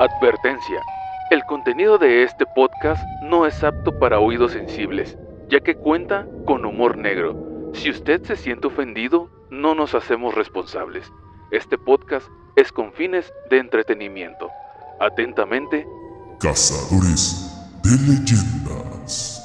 Advertencia. El contenido de este podcast no es apto para oídos sensibles, ya que cuenta con humor negro. Si usted se siente ofendido, no nos hacemos responsables. Este podcast es con fines de entretenimiento. Atentamente, Cazadores de leyendas.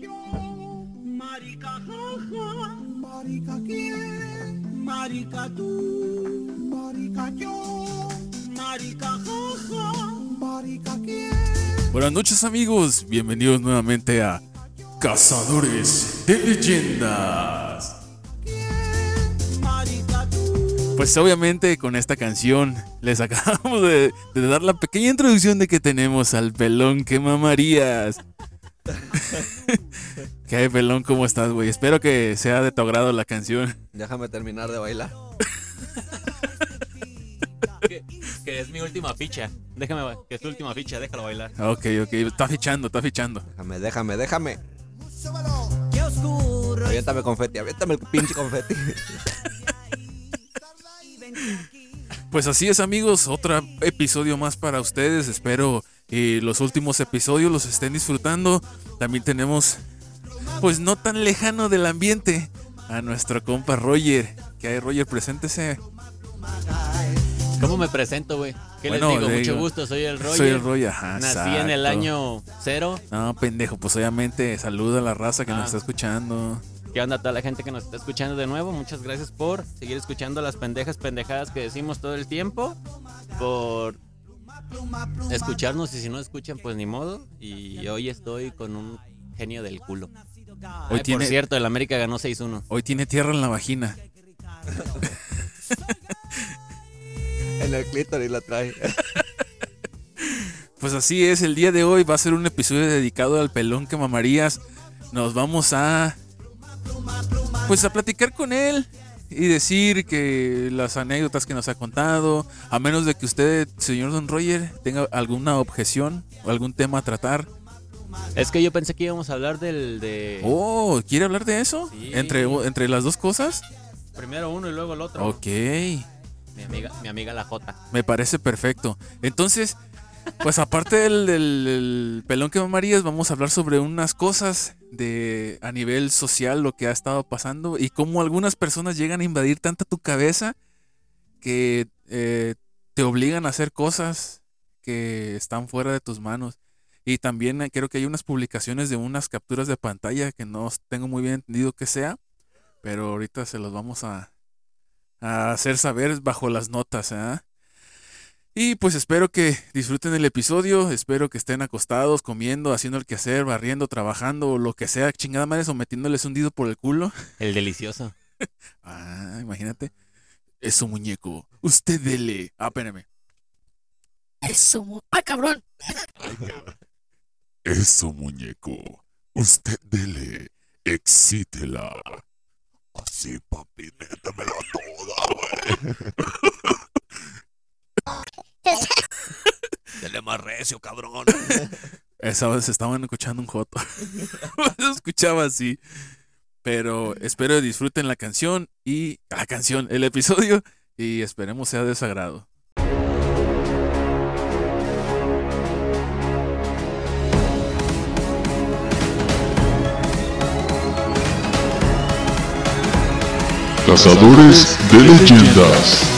Yo, marica jaja, marica quién, marica tú, marica yo, marica jaja, marica quién. Buenas noches amigos, bienvenidos nuevamente a Cazadores de Leyendas. Marica tú, Pues obviamente con esta canción les acabamos de, de dar la pequeña introducción de que tenemos al pelón que mamarías. ¿Qué hay, pelón? ¿Cómo estás, güey? Espero que sea de tu agrado la canción. Déjame terminar de bailar. que, que es mi última ficha. Déjame, que es tu última ficha, déjalo bailar. Ok, ok, está fichando, está fichando. Déjame, déjame, déjame. qué oscuro. Aviéntame confeti, aviéntame el pinche confeti. Pues así es amigos, otro episodio más para ustedes. Espero que los últimos episodios los estén disfrutando. También tenemos, pues no tan lejano del ambiente, a nuestro compa Roger. Que hay Roger, preséntese. ¿Cómo me presento, güey? ¿Qué Bueno, les digo? le Mucho digo, gusto, soy el Roger. Soy el Roger, ajá, Nací en el año cero. No, pendejo, pues obviamente saluda a la raza que Ah. nos está escuchando. ¿Qué onda a toda la gente que nos está escuchando de nuevo? Muchas gracias por seguir escuchando las pendejas pendejadas que decimos todo el tiempo. Por escucharnos y si no escuchan, pues ni modo. Y hoy estoy con un genio del culo. Hoy Ay, tiene, Por cierto, el América ganó 6-1. hoy tiene tierra en la vagina. En el clítoris la trae. Pues así es, el día de hoy va a ser un episodio dedicado al pelón que mamarías. Nos vamos a. Pues a platicar con él y decir que las anécdotas que nos ha contado. A menos de que usted, señor Don Roger, tenga alguna objeción o algún tema a tratar. Es que yo pensé que íbamos a hablar del de Oh, ¿quiere hablar de eso? Sí. Entre, entre las dos cosas. primero uno y luego el otro. Ok. Mi amiga, mi amiga la J. Me parece perfecto. Entonces, pues aparte del, del- del pelón que mamarías, vamos a hablar sobre unas cosas de a nivel social, lo que ha estado pasando y cómo algunas personas llegan a invadir tanta tu cabeza que eh, te obligan a hacer cosas que están fuera de tus manos. Y también eh, creo que hay unas publicaciones de unas capturas de pantalla que no tengo muy bien entendido qué sea, pero ahorita se los vamos a, a hacer saber bajo las notas. ¿ah? Y pues espero que disfruten el episodio, espero que estén acostados, comiendo, haciendo el quehacer, barriendo, trabajando, o lo que sea, chingada madre, o metiéndoles un dedo por el culo. El delicioso. Ah, imagínate. Eso, muñeco. Usted dele. Ah, espérame. Eso, mu- ¡Ay, cabrón! Eso, muñeco. Usted dele. Excítela. Así, papi, métemela toda, güey. Dele más recio, cabrón. Esa vez estaban escuchando un joto. Escuchaba así. Pero espero disfruten la canción y la canción, el episodio y esperemos sea de su agrado. Cazadores de leyendas.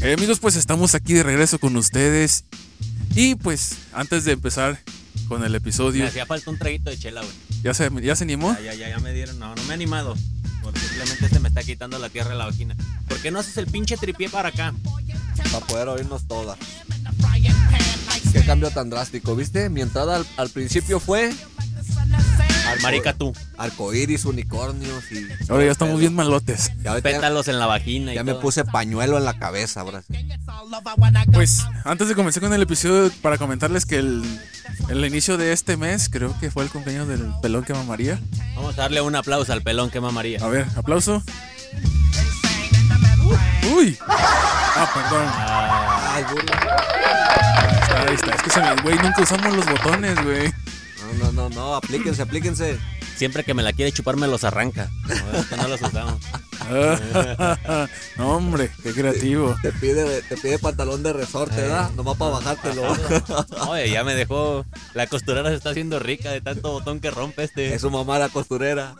Eh, amigos, pues estamos aquí de regreso con ustedes. Y pues antes de empezar con el Me episodio, hacía falta un traguito de chela, güey. ¿ya se, ya se animó? Ya, ya, ya, ya me dieron. No, no me he animado. Porque simplemente se me está quitando la tierra de la vagina. ¿Por qué no haces el pinche tripié para acá? Para poder oírnos todas. Qué cambio tan drástico, ¿viste? Mi entrada al, al principio fue Marica tú. arcoíris, unicornios y. Ahora ya estamos bien malotes. Ya, Pétalos en la vagina y ya me puse pañuelo en la cabeza, ahora sí. Pues antes de comenzar con el episodio, para comentarles que el, el inicio de este mes, creo que fue el cumpleaños del pelón que mamaría. Vamos a darle un aplauso al pelón que mamaría. A ver, aplauso. Uy. Ah, perdón. Ay, burla. Ahí está, ahí está. Es que se me, güey, nunca usamos los botones, güey. No, no, no, no, aplíquense, aplíquense. Siempre que me la quiere chupar me los arranca. No, es que no los usamos. no, hombre, qué creativo. Te pide, te pide pantalón de resorte, ¿verdad? Nomás para bajártelo. Oye, ya me dejó. La costurera se está haciendo rica de tanto botón que rompe este. Es su mamá la costurera.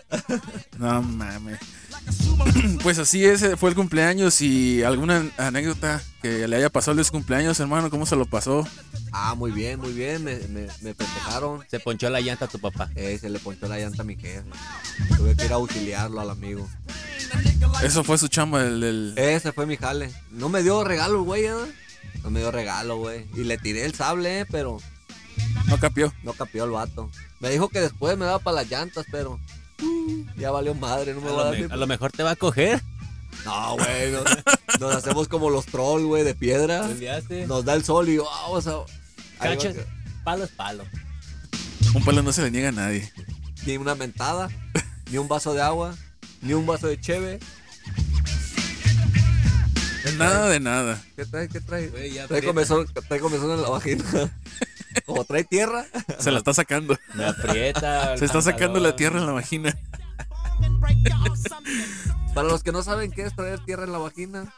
No mames. Pues así es, eh, fue el cumpleaños y alguna anécdota que le haya pasado de su cumpleaños, hermano, ¿cómo se lo pasó? Ah, muy bien, muy bien. Me, me, me festejaron. Se ponchó la llanta a tu papá. Eh, se le ponchó la llanta a mi jefe. Tuve que ir a auxiliarlo al amigo. Eso fue su chamba, el, el- Ese fue mi jale. No me dio regalo, güey, ¿eh? No me dio regalo, güey. Y le tiré el sable, eh, pero no capió. no capió el vato. Me dijo que después me daba para las llantas, pero ya valió madre, no me A va a lo, dar ni- a lo mejor te va a coger. No, güey, nos, nos hacemos como los trolls, güey, de piedra. Enviaste. Nos da el sol y vamos a... Cachas, palo es palo. Un palo no se le niega a nadie. Ni una mentada, ni un vaso de agua, ni un vaso de cheve. Nada de nada. ¿Qué trae? ¿Qué trae? Güey, ya trae, aprieta. comezón, trae comezón en la vagina. Como trae tierra. Se la está sacando. Me aprieta. Se está sacando la tierra en la vagina. Para los que no saben qué es traer tierra en la vagina,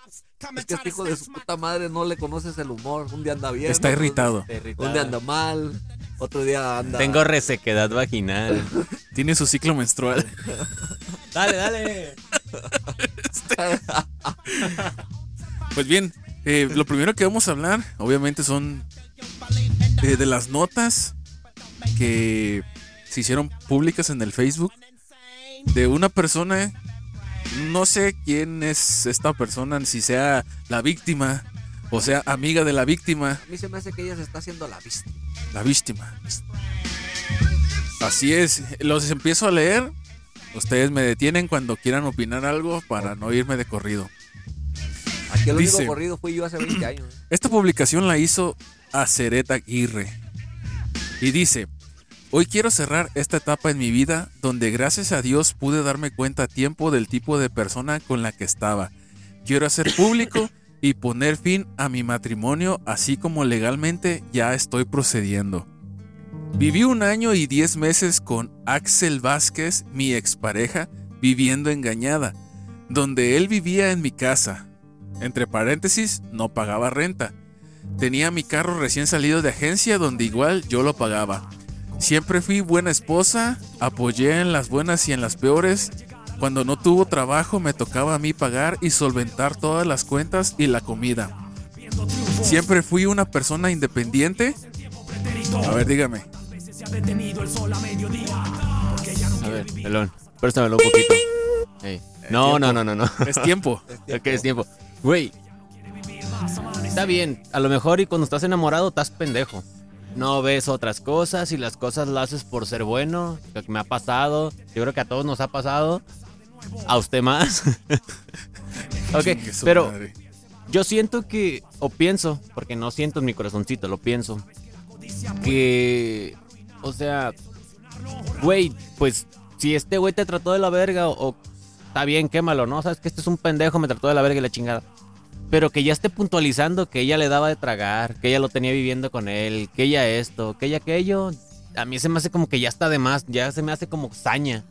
es que este hijo de su puta madre no le conoces el humor. Un día anda bien. Está otro- irritado. Está irritado. Un día anda mal, otro día anda. Tengo resequedad vaginal. Tiene su ciclo menstrual. dale, dale. Pues bien, eh, lo primero que vamos a hablar, obviamente, son eh, de las notas que se hicieron públicas en el Facebook de una persona. No sé quién es esta persona, si sea la víctima o sea amiga de la víctima. A mí se me hace que ella se está haciendo la vista. La víctima. Así es. Los empiezo a leer. Ustedes me detienen cuando quieran opinar algo para no irme de corrido. Aquí el Dice- único corrido fui yo hace 20 años. Esta publicación la hizo Aceret Aguirre. Y dice, hoy quiero cerrar esta etapa en mi vida donde gracias a Dios pude darme cuenta a tiempo del tipo de persona con la que estaba. Quiero hacer público y poner fin a mi matrimonio así como legalmente ya estoy procediendo. Viví un año y diez meses con Axel Vázquez, mi expareja, viviendo engañada, donde él vivía en mi casa. Entre paréntesis, no pagaba renta. Tenía mi carro recién salido de agencia donde igual yo lo pagaba. Siempre fui buena esposa, apoyé en las buenas y en las peores. Cuando no tuvo trabajo me tocaba a mí pagar y solventar todas las cuentas y la comida. Siempre fui una persona independiente. A ver, dígame. A ver, pelón. Préstamelo un poquito. No, no, no, no, no. Es tiempo. Ok, es tiempo. Güey. Está bien. A lo mejor y cuando estás enamorado estás pendejo. No ves otras cosas y las cosas las haces por ser bueno. Lo que me ha pasado. Yo creo que a todos nos ha pasado. A usted más. ok, pero yo siento que, o pienso, porque no siento en mi corazoncito, lo pienso, que, o sea, güey, pues si este güey te trató de la verga o, o está bien, quémalo, ¿no? Sabes que este es un pendejo, me trató de la verga y la chingada. Pero que ya esté puntualizando que ella le daba de tragar, que ella lo tenía viviendo con él, que ella esto, que ella aquello, a mí se me hace como que ya está de más, ya se me hace como saña.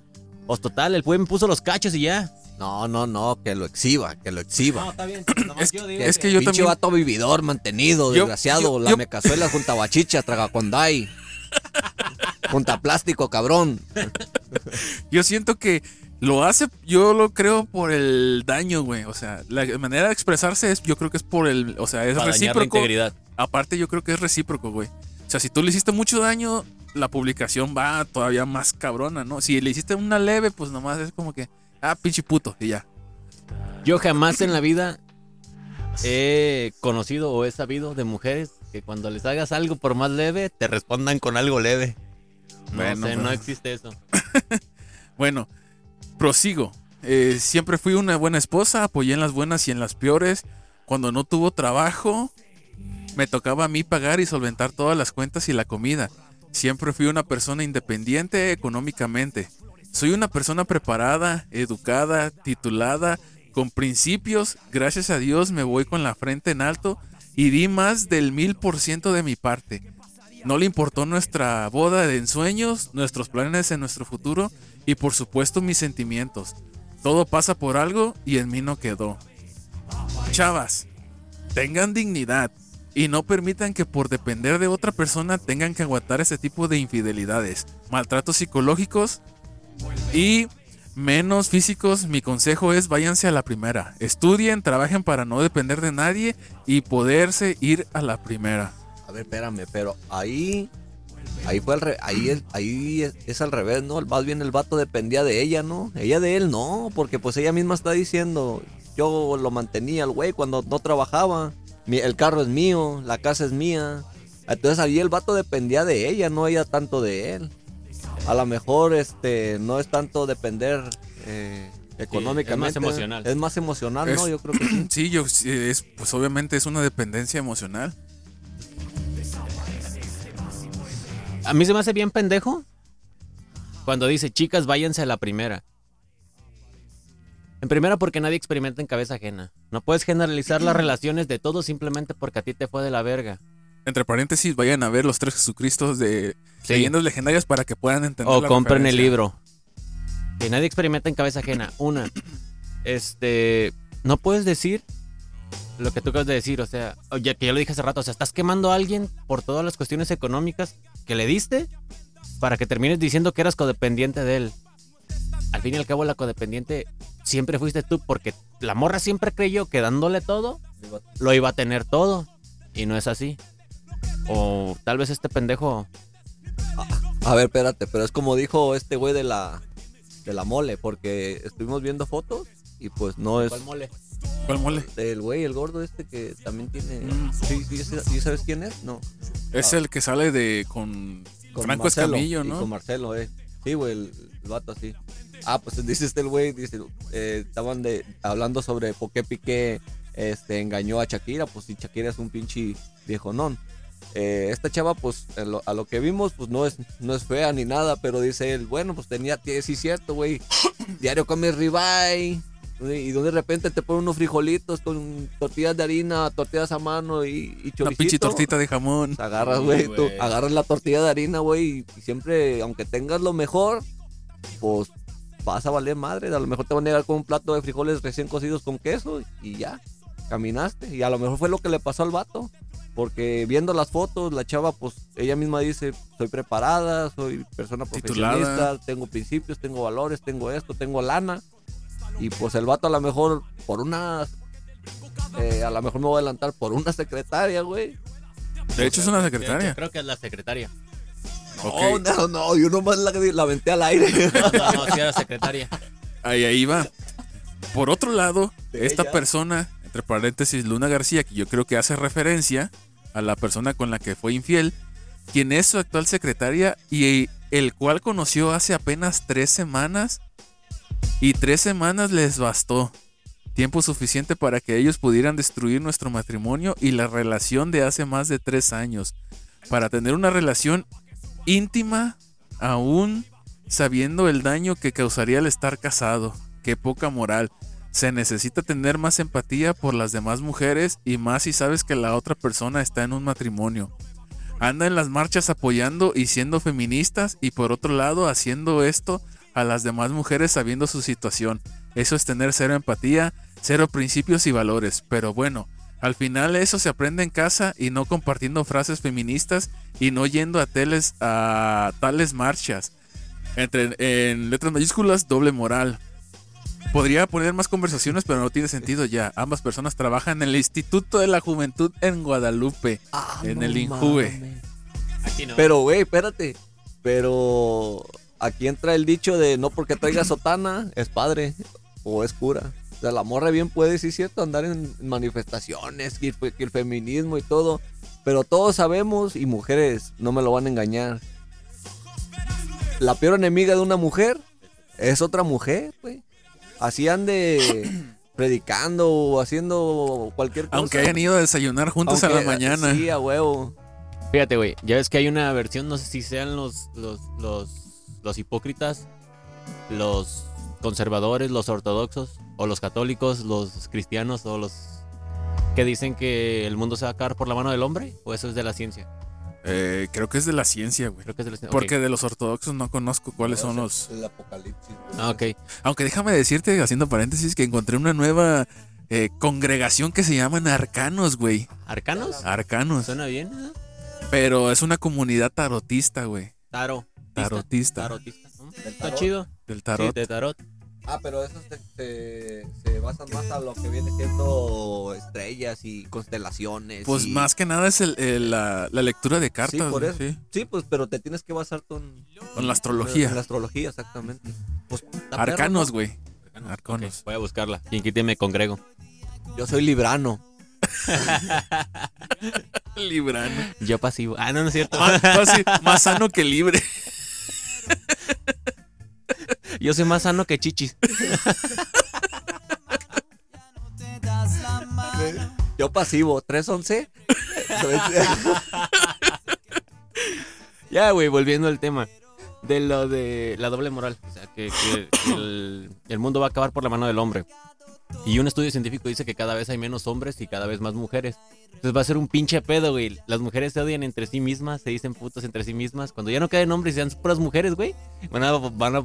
Pues total, el güey me puso los cachos y ya. No, no, no, que lo exhiba, que lo exhiba. está bien. Es, es que yo Pinche también. vato vividor, mantenido, Yo- desgraciado. yo- la yo- me cazuela junta bachicha, tragacondai. junta plástico, cabrón. Yo siento que lo hace, yo lo creo por el daño, güey. O sea, la manera de expresarse es, yo creo que es por el, o sea, es Para recíproco. integridad. Aparte, yo creo que es recíproco, güey. O sea, si tú le hiciste mucho daño, la publicación va todavía más cabrona, ¿no? Si le hiciste una leve, pues nomás es como que, ah, pinche puto, y ya. Yo jamás en la vida he conocido o he sabido de mujeres que cuando les hagas algo por más leve, te respondan con algo leve. No Bueno, sé, no existe eso. Bueno, prosigo. Eh, siempre fui una buena esposa, apoyé en las buenas y en las peores. Cuando no tuvo trabajo, me tocaba a mí pagar y solventar todas las cuentas y la comida. Siempre fui una persona independiente económicamente. Soy una persona preparada, educada, titulada, con principios. Gracias a Dios me voy con la frente en alto y di más del mil por ciento de mi parte. No le importó nuestra boda de ensueños, nuestros planes en nuestro futuro y por supuesto mis sentimientos. Todo pasa por algo y en mí no quedó. Chavas, tengan dignidad y no permitan que por depender de otra persona tengan que aguantar ese tipo de infidelidades, maltratos psicológicos y menos físicos. Mi consejo es váyanse a la primera. Estudien, trabajen para no depender de nadie y poderse ir a la primera. A ver, espérame, pero ahí. Ahí fue al re- ahí, es, ahí es, es al revés, ¿no? Más bien el vato dependía de ella, ¿no? Ella de él, no, porque pues ella misma está diciendo, yo lo mantenía el güey cuando no trabajaba, Mi- el carro es mío, la casa es mía. Entonces ahí el vato dependía de ella, no ella tanto de él. A lo mejor este no es tanto depender eh, económicamente. emocional. Es más emocional, ¿no? Es- Yo creo que sí. Sí, yo sí, es, pues obviamente es una dependencia emocional. A mí se me hace bien pendejo cuando dice, chicas, váyanse a la primera. En primera porque nadie experimenta en cabeza ajena. No puedes generalizar las relaciones de todos simplemente porque a ti te fue de la verga. Entre paréntesis, vayan a ver los tres Jesucristos de Sí. leyendas legendarias para que puedan entender. O la compren el libro. Que nadie experimenta en cabeza ajena. Una, este, no puedes decir lo que tú acabas de decir, o sea, ya que ya lo dije hace rato, o sea, estás quemando a alguien por todas las cuestiones económicas que le diste para que termines diciendo que eras codependiente de él. Al fin y al cabo, la codependiente siempre fuiste tú, porque la morra siempre creyó que dándole todo, lo iba a tener todo. Y no es así. O tal vez este pendejo A ver, espérate, pero es como dijo este güey de la de la mole, porque estuvimos viendo fotos y pues no es mole? ¿Cuál mole? el güey, el gordo este que también tiene. Mm. Sí, ¿sí sabes quién es? No. Es el que sale de con, Con Franco Marcelo, Escamillo, y ¿no? con Marcelo, eh. Sí, güey, el, el vato así. Ah, pues dice este el güey, dice, eh, estaban de, hablando sobre por qué Piqué este, engañó a Shakira, pues si Shakira es un pinche viejonón. Eh, esta chava, pues, lo- a lo que vimos, pues no es, no es fea ni nada, pero dice él, bueno, pues tenía, sí, cierto, güey. Diario comes ribeye. Y de repente te ponen unos frijolitos con tortillas de harina, tortillas a mano y, y Una pinche tortita de jamón. Agarras, Sí, güey, tú güey. agarras la tortilla de harina, güey, y siempre, aunque tengas lo mejor, pues vas a valer madre. A lo mejor te van a llegar con un plato de frijoles recién cocidos con queso y ya, caminaste. Y a lo mejor fue lo que le pasó al vato. Porque viendo las fotos, la chava, pues ella misma dice, soy preparada, soy persona Titulada. profesionista, tengo principios, tengo valores, tengo esto, tengo lana. Y pues el vato a lo mejor por una... eh, a lo mejor me voy a adelantar por una secretaria, güey. De hecho, es una Yo secretaria. creo que es la secretaria. No, no, no, yo nomás la, la aventé al aire. No, no, sí era secretaria. Ahí, ahí va. Por otro lado, De esta ella. persona, entre paréntesis, Luna García, que yo creo que hace referencia a la persona con la que fue infiel, quien es su actual secretaria y el cual conoció hace apenas tres semanas. Y tres semanas les bastó. Tiempo suficiente para que ellos pudieran destruir nuestro matrimonio y la relación de hace más de tres años. Para tener una relación íntima, aún sabiendo el daño que causaría el estar casado. Qué poca moral. Se necesita tener más empatía por las demás mujeres y más si sabes que la otra persona está en un matrimonio. Anda en las marchas apoyando y siendo feministas y por otro lado haciendo esto a las demás mujeres sabiendo su situación. Eso es tener cero empatía, cero principios y valores. Pero bueno, al final eso se aprende en casa y no compartiendo frases feministas y no yendo a, teles, a tales marchas. Entre, en letras mayúsculas, doble moral. Podría poner más conversaciones, pero no tiene sentido ya. Ambas personas trabajan en el Instituto de la Juventud en Guadalupe. Ah, En no el Injuve. mames. Aquí no. Pero, güey, espérate. Pero aquí entra el dicho de no porque traiga sotana es padre o es cura. O sea, la morra bien puede, sí es cierto, andar en manifestaciones, que el, fe- que el feminismo y todo. Pero todos sabemos, y mujeres no me lo van a engañar. La peor enemiga de una mujer es otra mujer, güey. Así ande predicando o haciendo cualquier cosa. Aunque hayan ido a desayunar juntos a la mañana. Sí, a huevo. Fíjate, güey, ya ves que hay una versión, no sé si sean los, los, los, los hipócritas, los conservadores, los ortodoxos, o los católicos, los cristianos, o los que dicen que el mundo se va a acabar por la mano del hombre, o eso es de la ciencia. Eh, creo que es de la ciencia, güey. Creo que es de la ciencia. Porque de los ortodoxos no conozco cuáles son los. El apocalipsis. güey. Ah, ok. Aunque déjame decirte, haciendo paréntesis, que encontré una nueva eh, congregación que se llaman Arcanos, güey. ¿Arcanos? Arcanos. ¿Suena bien? ¿no? Pero es una comunidad tarotista, güey. Taro. Tarotista. Tarotista. ¿no? Está tarot? chido. Del Sí, tarot. de tarot. Ah, pero esos se, se, se basan más a lo que viene siendo estrellas y constelaciones. Pues y- más que nada es el- el- la, la lectura de cartas. Sí, por eso. sí. Sí, pues, pero te tienes que basar en, Con la astrología. En la astrología, exactamente. Pues, está Arcanos, güey. Arcanos. voy a buscarla. Quien quite me congrego. Yo soy librano. Librano. Yo pasivo. Ah, no, no es cierto. Más sano que libre. Yo soy más sano que chichis. Yo pasivo, 311. Ya, güey, volviendo al tema. De lo de la doble moral. O sea, que, que- que el, el mundo va a acabar por la mano del hombre. Y un estudio científico dice que cada vez hay menos hombres y cada vez más mujeres. Entonces va a ser un pinche pedo, güey. Las mujeres se odian entre sí mismas, se dicen putas entre sí mismas. Cuando ya no queden hombres y sean puras mujeres, güey, van a, van a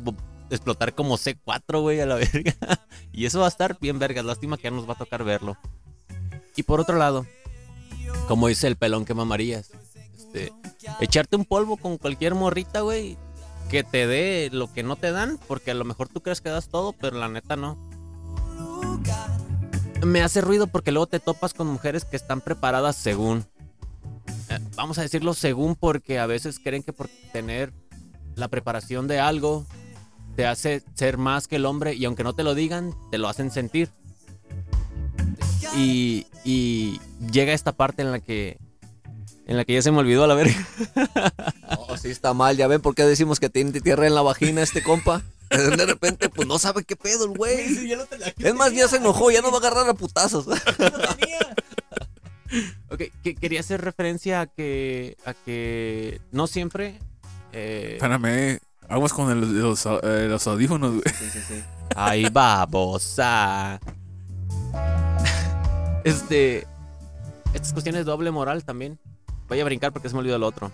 explotar como C4, güey, a la verga. Y eso va a estar bien vergas. Lástima que ya nos va a tocar verlo. Y por otro lado, como dice el pelón que mamarías, este, echarte un polvo con cualquier morrita, güey, que te dé lo que no te dan, porque a lo mejor tú crees que das todo, pero la neta no. Me hace ruido porque luego te topas con mujeres que están preparadas según. Eh, vamos a decirlo según porque a veces creen que por tener la preparación de algo te hace ser más que el hombre y aunque no te lo digan, te lo hacen sentir. Y, y llega esta parte en la que en la que ya se me olvidó a la verga. No, sí está mal. Ya ven por qué decimos que tiene tierra en la vagina este compa. De repente, pues no sabe qué pedo el güey. Es más, ya se enojó, ya no va a agarrar a putazos. Ok, que quería hacer referencia a que, a que no siempre. eh, Espérame, aguas con el- los, eh, los audífonos, güey. Ay, babosa. Este. Estas cuestiones de doble moral también. Voy a brincar porque se me olvidó el otro.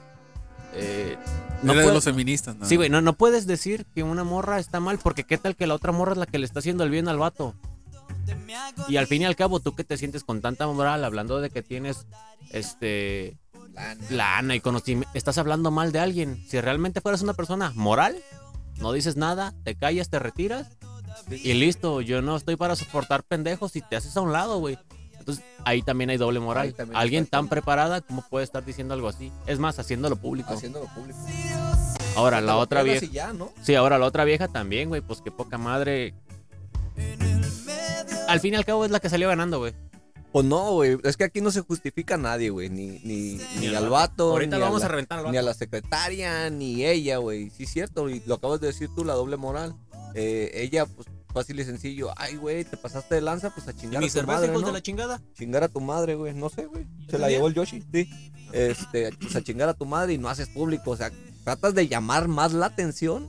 Eh, no Era de los feministas, ¿no? Sí, güey, no, no puedes decir que una morra está mal porque qué tal que la otra morra es la que le está haciendo el bien al vato. Y al fin y al cabo, tú que te sientes con tanta moral hablando de que tienes este lana y conocimiento, estás hablando mal de alguien. Si realmente fueras una persona moral, no dices nada, te callas, te retiras y listo. Yo no estoy para soportar pendejos y te haces a un lado, güey. Entonces ahí también hay doble moral. Alguien tan preparada como puede estar diciendo algo así. Es más, haciéndolo público. Haciéndolo público. Ahora la otra vieja. ya, ¿no? Sí, ahora la otra vieja también, güey. Pues qué poca madre. Al fin y al cabo es la que salió ganando, güey. Pues no, güey. Es que aquí no se justifica a nadie, güey. Ni, ni, ni al al vato. Ahorita ni vamos la- a reventar al Ni a la secretaria, ni ella, güey. Sí, es cierto. Y lo acabas de decir tú, la doble moral. Eh, ella, pues fácil y sencillo. Ay, güey, te pasaste de lanza, pues a ¿Y chingar mi a tu madre, ¿no? de la chingada? Chingar a tu madre, güey. No sé, güey. Se la llevó el Yoshi, sí. Este, pues a chingar a tu madre y no haces público. O sea, tratas de llamar más la atención.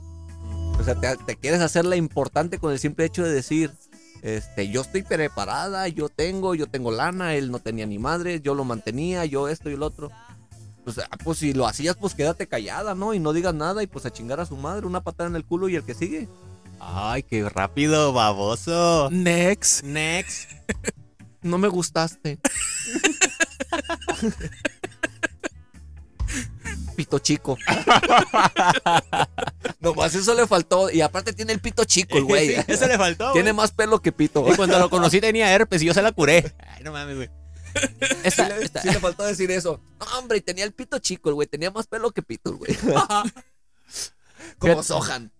O sea, te, te quieres hacer la importante con el simple hecho de decir, este, yo estoy preparada, yo tengo, yo tengo lana, él no tenía ni madre, yo lo mantenía, yo esto y el otro. Pues, ah, pues si lo hacías, pues quédate callada, ¿no? Y no digas nada y pues a chingar a su madre, una patada en el culo y el que sigue. Ay, qué rápido, baboso. Next. Next. No me gustaste. pito chico. Nomás eso le faltó. Y aparte tiene el pito chico, el güey. Sí, eso le faltó. tiene güey. más pelo que pito. Y cuando lo conocí tenía herpes y yo se la curé. Ay, no mames, güey. Sí le, esta- sí le faltó decir eso. No, hombre, y tenía el pito chico, el güey. Tenía más pelo que pito, el güey. Como Sohan.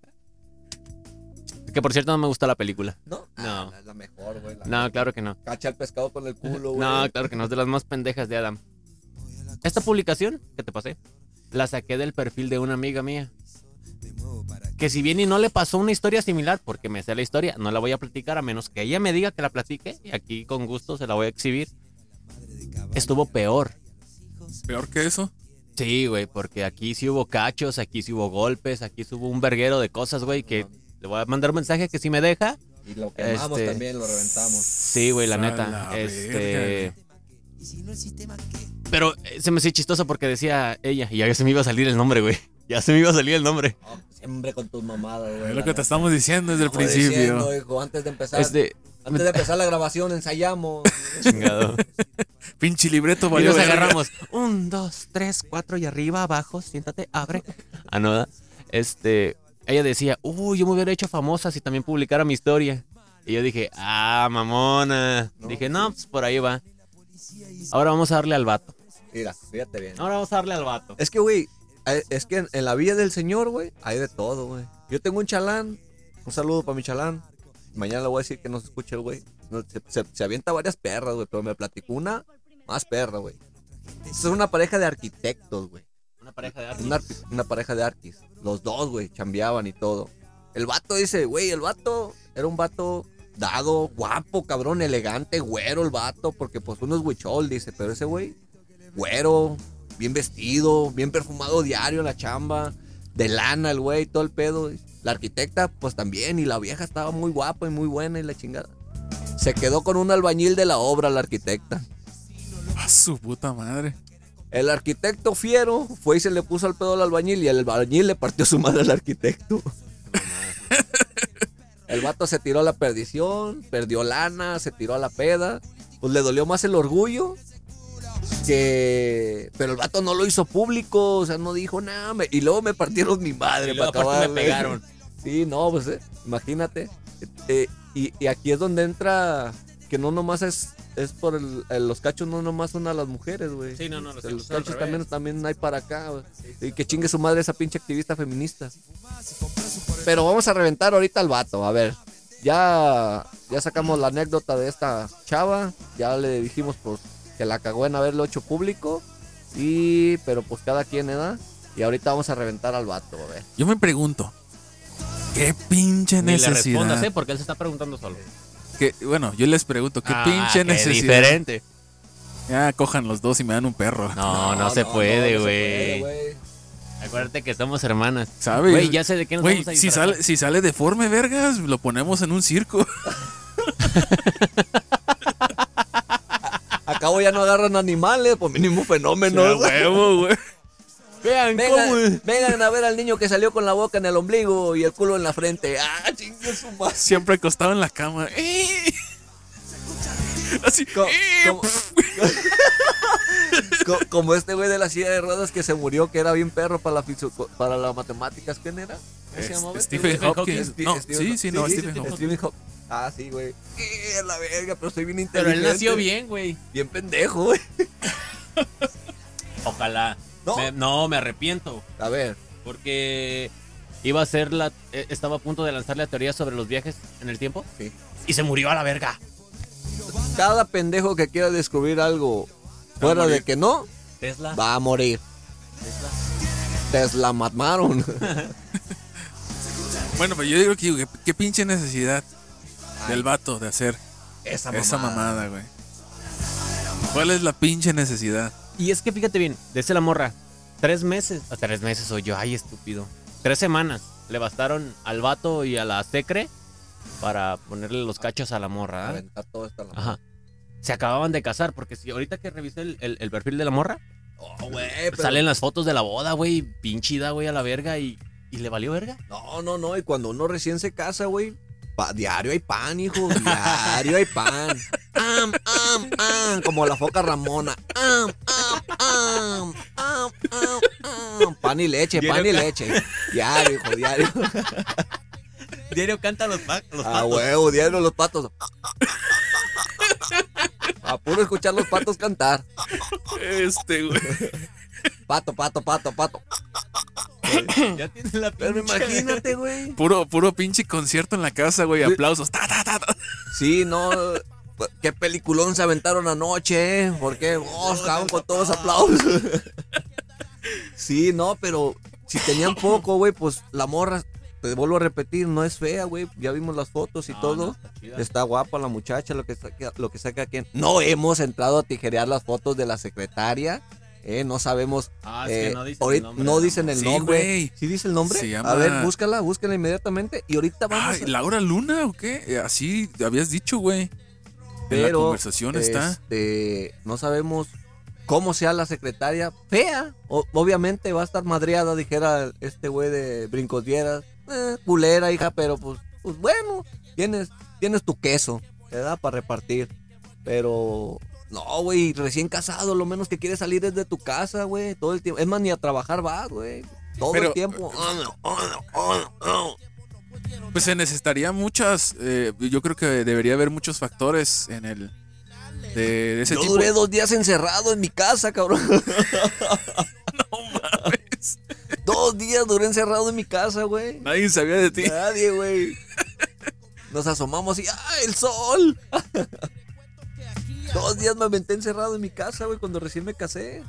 Que por cierto no me gusta la película. No, No. Ah, es la mejor, güey. la No, mejor. claro que no. Cacha el pescado con el culo, güey. No, claro que no. Es de las más pendejas de Adam. Esta publicación que te pasé, la saqué del perfil de una amiga mía. que si bien y no le pasó una historia similar, porque me sé la historia, no la voy a platicar a menos que ella me diga que la platique y aquí con gusto se la voy a exhibir. Estuvo peor. Peor que eso. Sí, güey, porque aquí sí hubo cachos, aquí sí hubo golpes, aquí sí hubo un verguero de cosas, güey, que le voy a mandar un mensaje que si me deja. Y lo quemamos Este, también, lo reventamos. Sí, güey, la A neta. la este. verga, Pero eh, se me hacía chistoso porque decía ella, y ya se me iba a salir el nombre, güey. Ya se me iba a salir el nombre. No, siempre con tus mamadas, güey. Es lo que te estamos diciendo desde el Estamos diciendo, principio. hijo, antes de empezar, Este. antes de empezar la grabación ensayamos. Chingado. Pinche libreto Y nos agarramos. Un, dos, tres, cuatro y arriba, abajo, siéntate, abre. Ah, no, ¿verdad? Este. Ella decía, uy, yo me hubiera hecho famosa si también publicara mi historia. Y yo dije, ah, mamona. dije, no, pues por ahí va. Ahora vamos a darle al vato. Mira, fíjate bien. Ahora vamos a darle al vato. Es que, güey, eh, es que en, la vida del señor, güey, hay de todo, güey. Yo tengo un chalán, un saludo para mi chalán. Mañana le voy a decir que no se escuche el güey. Se, se- se avienta varias perras, güey, pero me platicó una más perra, güey. Es una pareja de arquitectos, güey. Una pareja de arte. Una, arqui- una pareja de arquis. Los dos, güey, chambeaban y todo. El vato dice, güey, el vato era un vato dado, guapo, cabrón, elegante, güero el vato, porque pues uno es huichol, dice, pero ese güey, güero, bien vestido, bien perfumado diario en la chamba, de lana el güey, todo el pedo. La arquitecta, pues también, y la vieja estaba muy guapa y muy buena y la chingada. Se quedó con un albañil de la obra, la arquitecta. A su puta madre. El arquitecto fiero fue y se le puso al pedo al albañil y el albañil le partió su madre al arquitecto. El vato se tiró a la perdición, perdió lana, se tiró a la peda. Pues le dolió más el orgullo que... Pero el vato no lo hizo público, o sea, no dijo nada. me- Y luego me partieron mi madre Y luego para acabar. me pegaron. Sí, no, pues eh, imagínate. Eh, y, y aquí es donde entra que no nomás es, es por el, el- los cachos, no nomás son a las mujeres, güey. Sí, no, no, los cachos revés. también, también hay para acá, güey. Y que chingue su madre esa pinche activista feminista. Pero vamos a reventar ahorita al vato, a ver. Ya, ya sacamos la anécdota de esta chava. Ya le dijimos pues que la cagó en haberlo hecho público. Y, pero pues cada quien, ¿eh? Y ahorita vamos a reventar al vato, a ver. Yo me pregunto, ¿qué pinche Ni le necesidad? respondas, ¿eh? Porque él se está preguntando solo. Que- bueno, yo les pregunto, ¿qué Ah, pinche qué necesidad? diferente. Ya cojan los dos y me dan un perro. No, no, se puede, no se güey. puede, güey. Acuérdate que somos hermanas. ¿Sabes? Güey, ya sé de qué nos vamos a si sale, si sale deforme, vergas, lo ponemos en un circo. Acabo ya no agarran animales, por mínimo fenómenos. A huevo, güey. Vean Vengan, cómo. vengan a ver al niño que salió con la boca en el ombligo y el culo en la frente. ¡Ah, chingue su madre! Siempre acostado en la cama. ¡Eh! Así. Co- ¡eh! como, Co- como este güey de la silla de ruedas que se murió, que era bien perro para la, para las matemáticas. ¿Quién era? ¿Cómo se Es- llamaba? este Stephen? Hopkins. Steve- No, Stephen sí, sí, no, Stephen Hawking. Stephen Haw- Ah, sí, güey. Eh, la verga, pero soy bien Pero inteligente. él nació bien, güey. Bien pendejo, güey. Ojalá. No. Me- no, me arrepiento. A ver, Porque iba a ser la. eh, Estaba a punto de lanzar la teoría sobre los viajes en el tiempo. Sí. Y se murió a la verga. cada pendejo que quiera descubrir algo fuera de que no, Tesla. va a morir. Tesla mataron. Bueno, pero yo digo que ¿qué, pinche necesidad del vato de hacer Esa esa mamada, güey. ¿Cuál es la pinche necesidad? Y es que fíjate bien, desde la morra, tres meses, a tres meses soy yo, ay estúpido. Tres semanas le bastaron al vato y a la secre para ponerle los cachos a la morra. Aventar todo esto a la- Ajá. Se acababan de casar, porque si ahorita que revisé el, el- el perfil de la morra, Oh, pero- salen las fotos de la boda, güey, pinchida, güey, a la verga y, y le valió verga. No, no, no. Y cuando uno recién se casa, güey, diario hay pan, hijo. Diario hay pan. Am, am, am, como la foca Ramona. Am, am, am, am, am, am. Pan y leche, pan y leche. Diario, hijo, diario. Diario canta los, pa- los A patos. huevo, diario los patos. A puro escuchar los patos cantar. Este, güey. Pato, pato, pato, pato. Ya tiene la Pero pinche- imagínate, güey. Puro, puro pinche concierto en la casa, güey. Aplausos. Ta, ta, ta, ta. Sí, no. Qué peliculón se aventaron anoche, ¿eh? ¿Por qué? Oh, estaban con todos los aplausos. Sí, no, pero si tenían poco, güey, pues la morra te vuelvo a repetir, no es fea, güey. Ya vimos las fotos y No, todo. no, está guapa la muchacha, lo que saca, lo que saca quien. No hemos entrado a tijerear las fotos de la secretaria. Eh, no sabemos. Ah, es eh, que no dicen ahorita- el nombre. no dicen el Sí, nombre. güey. ¿Sí dice el nombre? Se A ver, búscala, búscala inmediatamente. Y ahorita vamos Ay, a- ¿Laura Luna o qué? Eh, Así habías dicho, güey. En la Pero, conversación está. Este, no sabemos cómo sea la secretaria. Fea. O- obviamente va a estar madreada, dijera este güey de Brincos Dieras. Eh, culera, hija, pero pues, pues bueno, tienes, tienes tu queso, te da para repartir. Pero, no, güey, recién casado, lo menos que quieres salir es de tu casa, güey, todo el tiempo. Es más, ni a trabajar va, güey. Todo Pero- el tiempo. Pues se necesitaría muchas. eh, yo creo que debería haber muchos factores en el. De, de ese Yo tipo. duré dos días encerrado en mi casa, cabrón. No mames. Dos días duré encerrado en mi casa, güey. Nadie sabía de ti. Nadie, güey. Nos asomamos y ¡ah, el sol! Dos días me aventé encerrado en mi casa, güey, cuando recién me casé.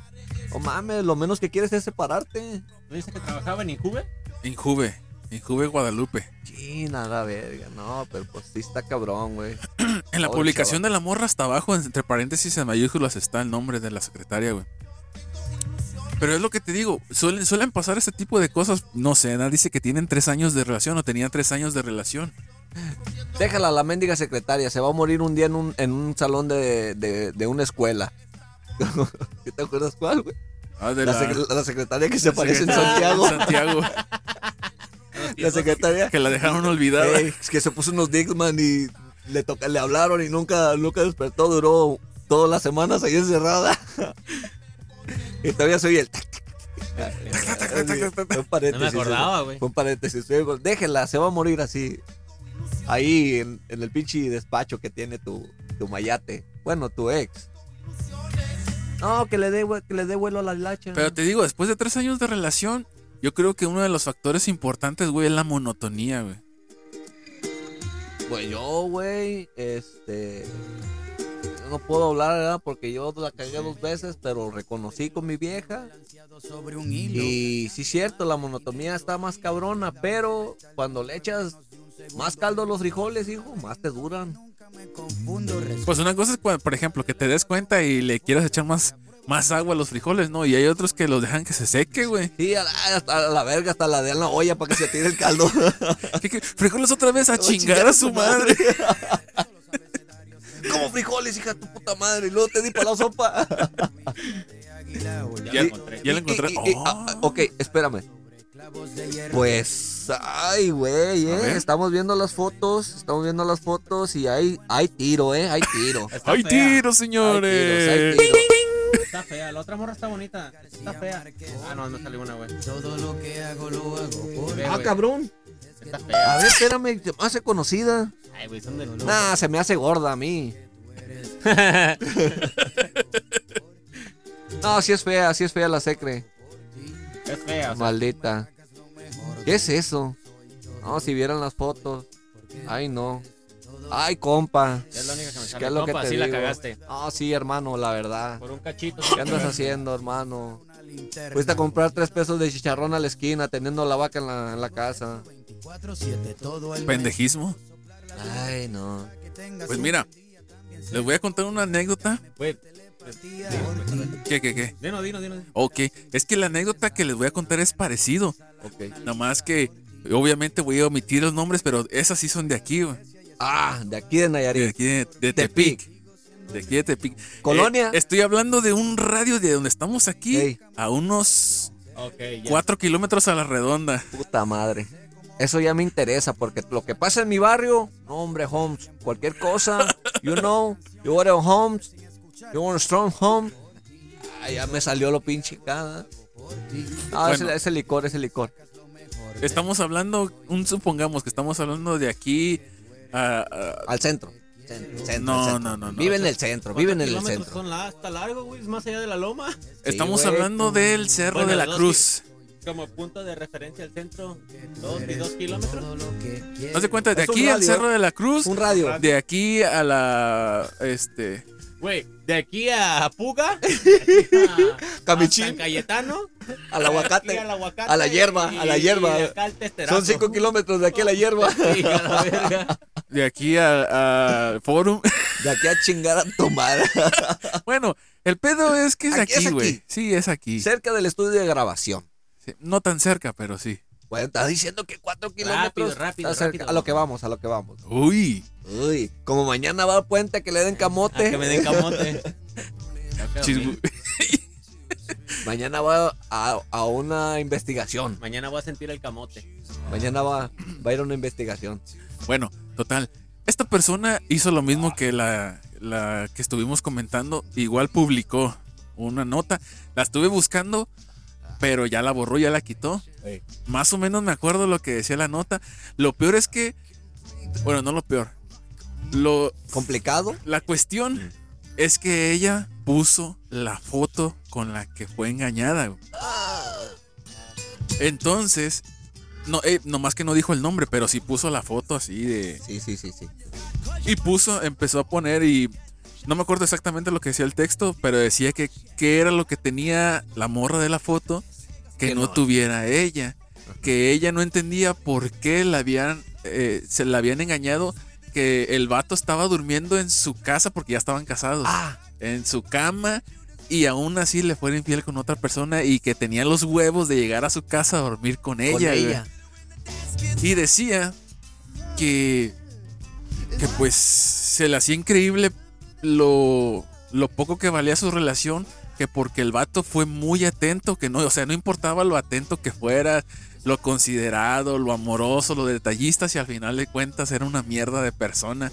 No mames, lo menos que quieres es separarte. ¿No dice que trabajaba en Injuve? Injuve. Injuve Guadalupe. Sí, nada, verga. No, pero pues sí está cabrón, güey. En la publicación de la morra hasta abajo, entre paréntesis en mayúsculas, está el nombre de la secretaria, güey. Pero es lo que te digo, suelen, suelen pasar este tipo de cosas. No sé, nadie dice que tienen tres años de relación o tenían tres años de relación. Déjala la mendiga secretaria. Se va a morir un día en un, en un salón de, de, de una escuela. ¿Qué te acuerdas cuál, güey? Ah, de La, la, sec- la secretaria que se aparece en Santiago. Santiago, La secretaria que la dejaron olvidada. Es que se puso unos Dixman y le toca, le hablaron y nunca, nunca despertó, duró todas las semanas ahí encerrada. y todavía soy el tac, tac, tac, tac, tac. Fue un No paréntesis, me acordaba, güey. Fue un paréntesis. Luego, Déjela, se va a morir así. Ahí en, en el pinche despacho que tiene tu, tu mayate. Bueno, tu ex. No, que le dé vue- que le dé vuelo a la hilacha. Pero te digo, después de tres años de relación, yo creo que uno de los factores importantes, güey, es la monotonía, güey. Pues yo, güey, este. No puedo hablar, ¿verdad? Porque yo la cagué dos veces, pero reconocí con mi vieja. Y sí, cierto, la monotonía está más cabrona, pero cuando le echas más caldo a los frijoles, hijo, más te duran. Pues una cosa es, por ejemplo, que te des cuenta y le quieras echar más, más agua a los frijoles, ¿no? Y hay otros que los dejan que se seque, güey. Sí, a la, hasta la verga, hasta la de la olla para que se tire el caldo. ¿Qué- qué? Frijoles otra vez a chingar a su madre. Como frijoles, hija de tu puta madre, y luego te di para la sopa. Ya encontré. ya Y- encontré. y- y- Oh. ah, ok, espérame. Pues, ay, güey, eh. Estamos viendo las fotos, estamos viendo las fotos y hay, hay tiro, eh, hay tiro. ¡Hay fea. tiros, Hay tiros, señores! hay tiros. Está fea. La otra morra está bonita. Está fea. Ah, no, no salió una, güey. Todo lo que hago lo hago por Ah, cabrón. Está A ver, espérame, se me hace conocida. Ay, güey, son del Nah, se me hace gorda a mí. No, sí es fea, sí es fea la secre. Es fea, o sea, Maldita. ¿Qué es eso? No, si vieran las fotos. Ay, no. Ay, compa. es la única que me ¿Qué sale. es lo que te sí la cagaste. Ah, sí, hermano, la verdad. Por un cachito. ¿Qué andas haciendo, hermano? Fuiste a comprar tres pesos de chicharrón a la esquina, teniendo la vaca en la, en la casa. 24/7 todo el Pendejismo. Ay, no. Pues mira, les voy a contar una anécdota. Güey, ¿Qué, qué, qué? dino, dino, dino. Ok, es que la anécdota que les voy a contar es parecido. Ok. Nada más que, obviamente voy a omitir los nombres, pero esas sí son de aquí, güey. Ah, de aquí de De Nayarit. aquí de, de Tepic. Tepic. De aquí de Tepic. Colonia. Eh, estoy hablando de un radio de donde estamos aquí Ey. a unos. 4 kilómetros a la redonda. Puta madre. Eso ya me interesa porque lo que pasa en mi barrio, no hombre, Holmes, cualquier cosa, you know, you want a Holmes, you want a strong home. Ah, ya me salió lo pinche cada. Ah, Bueno. ese, ese licor, ese licor. Estamos hablando, un supongamos que estamos hablando de aquí a, a- Al centro. Centro, centro, No, centro. no, no, no. Vive en el centro, vive en el centro. son la, está largo, güey. Es más allá de la loma. estamos güey. hablando del Cerro Bueno, de la dos Cruz. Como punto de referencia al centro. Dos y dos kilómetros. Haz de cuenta, de aquí al Cerro de la Cruz, Un radio. de aquí a la, este, Güey, de aquí a Puga. Camichín. a San Cayetano. al aguacate. Al aguacate A la hierba, y- a la hierba. Son cinco kilómetros de aquí a la hierba. Sí, a la verga. De aquí al forum. De aquí a chingar a tu madre. Bueno, el pedo es que es Aquí es aquí, aquí. güey. Sí, es aquí. Cerca del estudio de grabación. Sí, No tan cerca, pero sí. Bueno, está diciendo que cuatro kilómetros. rápido, rápido. A lo que vamos, a lo que vamos. Uy. Uy, como mañana va al puente que le den A camote. que me den camote. Mañana va a, a una investigación. Mañana voy a sentir el camote. Mañana va, va a ir a una investigación. Bueno, total. Esta persona hizo lo mismo que la, la que estuvimos comentando. Igual publicó una nota. La estuve buscando, pero ya la borró, ya la quitó. Más o menos me acuerdo lo que decía la nota. Lo peor es que. Bueno, no lo peor. Lo, ¿Complicado? la cuestión es que ella puso la foto con la que fue engañada. güey. Entonces, no, eh, nomás que no dijo el nombre, pero sí puso la foto así de. Sí, sí, sí, sí. Y puso, empezó a poner y. No me acuerdo exactamente lo que decía el texto, pero decía que, que era lo que tenía la morra de la foto que, Que no, no. tuviera ella. Que ella no entendía por qué la habían, eh, se la habían engañado. Que el vato estaba durmiendo en su casa porque ya estaban casados. Ah, En su cama. Y aún así le fuera infiel con otra persona. Y que tenía los huevos de llegar a su casa a dormir con ella. con ella. Y decía que, que pues se le hacía increíble lo, lo poco que valía su relación, que porque el vato fue muy atento, que no, o sea, no importaba lo atento que fuera, lo considerado, lo amoroso, lo detallista, si al final de cuentas era una mierda de persona.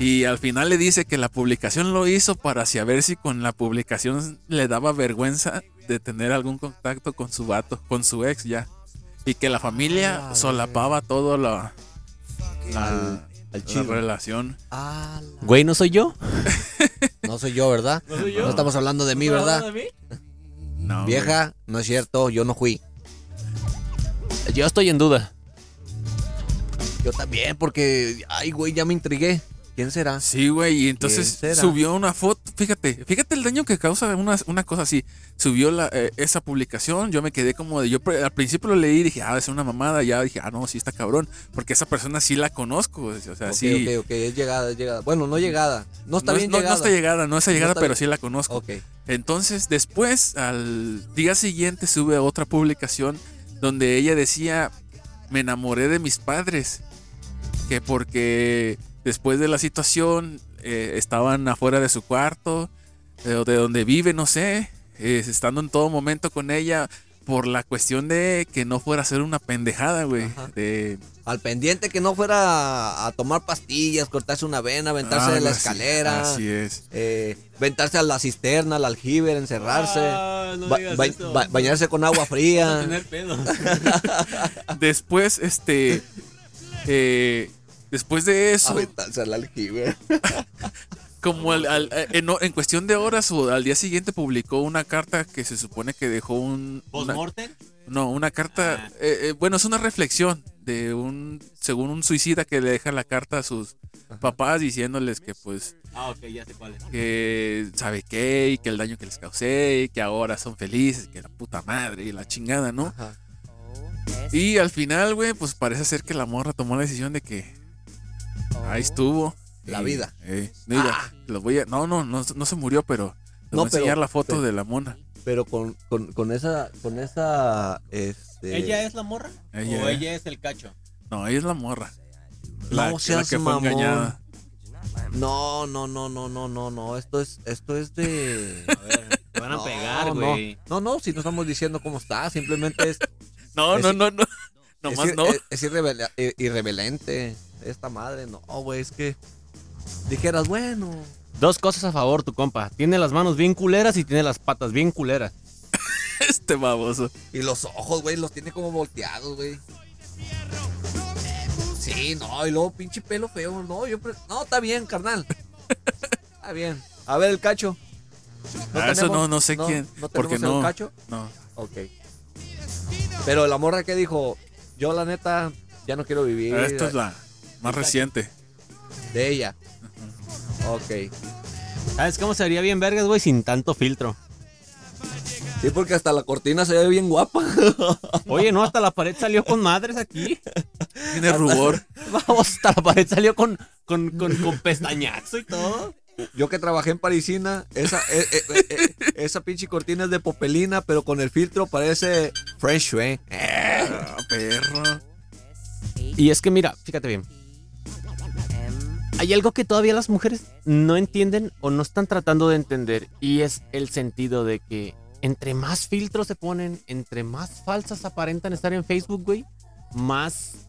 Y al final le dice que la publicación lo hizo para así a ver si con la publicación le daba vergüenza de tener algún contacto con su vato, con su ex ya. Y que la familia Ah, solapaba todo la, la, Al- al la relación. Ah, la- Güey, ¿no soy yo? No soy yo, ¿verdad? ¿No soy No estamos hablando de mí, ¿verdad? No, Vieja, no es cierto, yo no fui. Yo estoy en duda. Yo también, porque, ay, güey, ya me intrigué. ¿Quién será? Sí, güey, y entonces subió una foto, fíjate, fíjate el daño que causa una, una cosa así. Subió la, eh, esa publicación, yo me quedé como de, yo al principio lo leí y dije, ah, es una mamada, ya dije, ah, no, sí está cabrón, porque esa persona sí la conozco, o sea, sí. ok, ok, es llegada, es llegada. Bueno, no llegada. No está no, bien no- no llegada. está llegada, no está llegada, está pero bien. sí la conozco. Ok. Entonces, después, al día siguiente, sube otra publicación donde ella decía, me enamoré de mis padres, que porque después de la situación eh, estaban afuera de su cuarto, eh, de donde vive, no sé, eh, estando en todo momento con ella por la cuestión de que no fuera a ser una pendejada, güey. De, Al pendiente que no fuera a, tomar pastillas, cortarse una vena, aventarse de la así, escalera, Así es. eh, ventarse a la cisterna, al aljibe, encerrarse, Ah, no ba- digas ba- eso. ba- bañarse con agua fría. tener pedo. Después, este... eh, después de eso... Aventarse al aljibe. Como al- al- eh, en, en cuestión de horas o al día siguiente publicó una carta que se supone que dejó un... ¿Postmortem? no, una carta... Ah. eh, eh, bueno, es una reflexión de un... Según un suicida que le deja la carta a sus papás diciéndoles que pues... Ah, ok, ya sé cuál es. Que sabe qué y que el daño que les causé y que ahora son felices, que la puta madre y la chingada, ¿no? Ajá. Y al final, güey, pues parece ser que la morra tomó la decisión de que ahí estuvo. La vida. eh, mira, lo voy a, no, no, no, no se murió, pero les No, voy a pero- enseñar la foto pero- de la mona. Pero con, con, con esa, con esa, este... ¿Ella es la morra? Ella ¿O ella es el cacho? No, ella es la morra. No La, que- la seas que fue mamón. engañada. No, no, no, no, no, no, no, esto es, esto es de... A ver, te van a No, pegar, no. güey. No, no, si no estamos diciendo cómo está, simplemente es... No, Es- no, no, no. Nomás es, ir- no. es, es irrevela- i- irrevelente. Esta madre, no, güey, es que... Dijeras, bueno... Dos cosas a favor, tu compa. Tiene las manos bien culeras y tiene las patas bien culeras. Este baboso. Y los ojos, güey, los tiene como volteados, güey. Sí, no, y luego pinche pelo feo. No, yo... pre- No, está bien, carnal. Está bien. A ver el cacho. Ah, eso no, no sé quién. ¿No porque el no. cacho? No. Ok. Pero la morra que dijo, yo la neta ya no quiero vivir Ah, Esto es la más reciente. de ella. Ok. ¿Sabes cómo sería bien vergas, güey? Sin tanto filtro. Sí, porque hasta la cortina se ve bien guapa. Oye, no, hasta la pared salió con madres aquí. Tiene rubor. Vamos, hasta la pared salió con, con, con, con pestañazo y todo. Yo que trabajé en Parisina, esa, eh, eh, eh, esa pinche cortina es de popelina, pero con el filtro parece French, ¿eh? Ah, perro. Y es que mira, fíjate bien. Hay algo que todavía las mujeres no entienden o no están tratando de entender y es el sentido de que entre más filtros se ponen, entre más falsas aparentan estar en Facebook, güey, más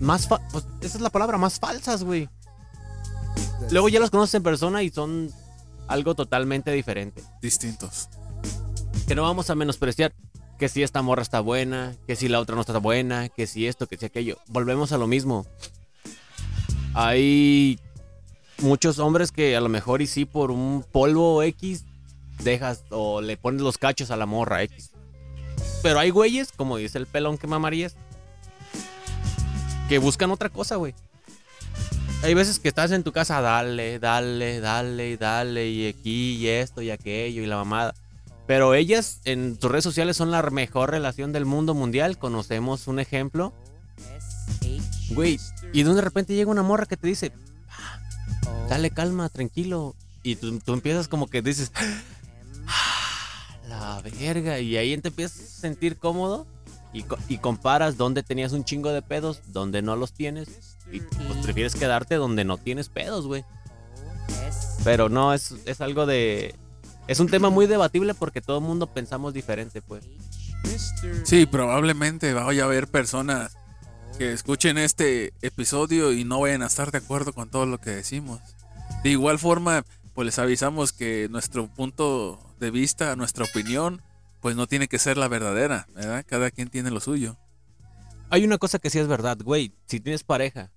más fa- pues, esa es la palabra, más falsas, güey. Luego ya las conoces en persona y son algo totalmente diferente. Distintos. Que no vamos a menospreciar que si esta morra está buena, que si la otra no está buena, que si esto, que si aquello. Volvemos a lo mismo. Hay muchos hombres que a lo mejor y sí por un polvo X dejas o le pones los cachos a la morra X. Pero hay güeyes, como dice el pelón que mamarías, que buscan otra cosa, güey. Hay veces que estás en tu casa, dale, dale, dale, dale, y aquí, y esto, y aquello, y la mamada. Pero ellas en sus redes sociales son la mejor relación del mundo mundial. Conocemos un ejemplo. Güey, y de repente llega una morra que te dice, "Ah, dale calma, tranquilo. Y tú, tú empiezas como que dices, "Ah, la verga. Y ahí te empiezas a sentir cómodo y, y comparas dónde tenías un chingo de pedos, dónde no los tienes. Y pues prefieres quedarte donde no tienes pedos, güey. Pero no, es, es algo de... Es un tema muy debatible porque todo el mundo pensamos diferente, pues. Sí, probablemente vaya a haber personas que escuchen este episodio y no vayan a estar de acuerdo con todo lo que decimos. De igual forma, pues les avisamos que nuestro punto de vista, nuestra opinión, pues no tiene que ser la verdadera, ¿verdad? Cada quien tiene lo suyo. Hay una cosa que sí es verdad, güey. Si tienes pareja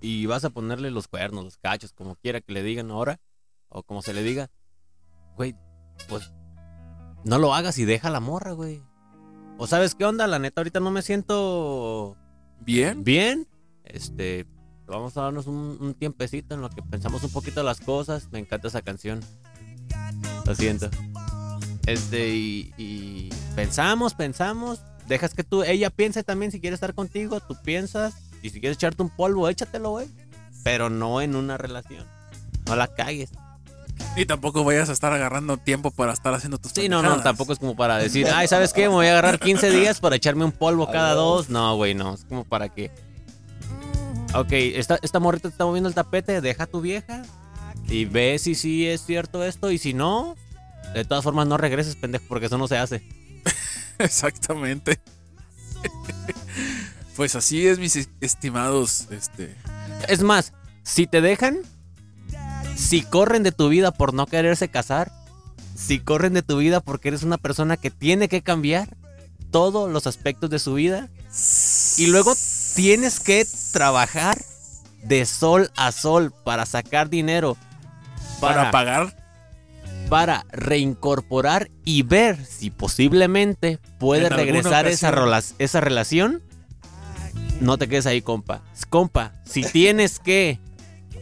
y vas a ponerle los cuernos, los cachos, como quiera que le digan ahora, o como se le diga, güey, pues no lo hagas y deja la morra, güey. O sabes qué onda, la neta, ahorita no me siento ¿Bien? bien. Este, vamos a darnos un, un tiempecito en lo que pensamos un poquito las cosas. Me encanta esa canción. Lo siento. Este, y, y pensamos, pensamos. Dejas que tú, ella piense también si quiere estar contigo, tú piensas. Y si quieres echarte un polvo, échatelo, güey. Pero no en una relación. No la cagues. Y tampoco vayas a estar agarrando tiempo para estar haciendo tus Sí, no, no, tampoco es como para decir, ay, ¿sabes qué? Me voy a agarrar 15 días para echarme un polvo cada dos. No, güey, no. Es como para que. Ok, esta, esta morrita te está moviendo el tapete, deja a tu vieja y ve si sí es cierto esto. Y si no, de todas formas no regreses, pendejo, porque eso no se hace. Exactamente. pues así es, mis estimados. Este. Es más, si te dejan, si corren de tu vida por no quererse casar, si corren de tu vida porque eres una persona que tiene que cambiar todos los aspectos de su vida, y luego tienes que trabajar de sol a sol para sacar dinero, Para para, pagar. para reincorporar y ver si posiblemente puede En regresar esa, esa relación. No te quedes ahí, compa. Compa, si tienes que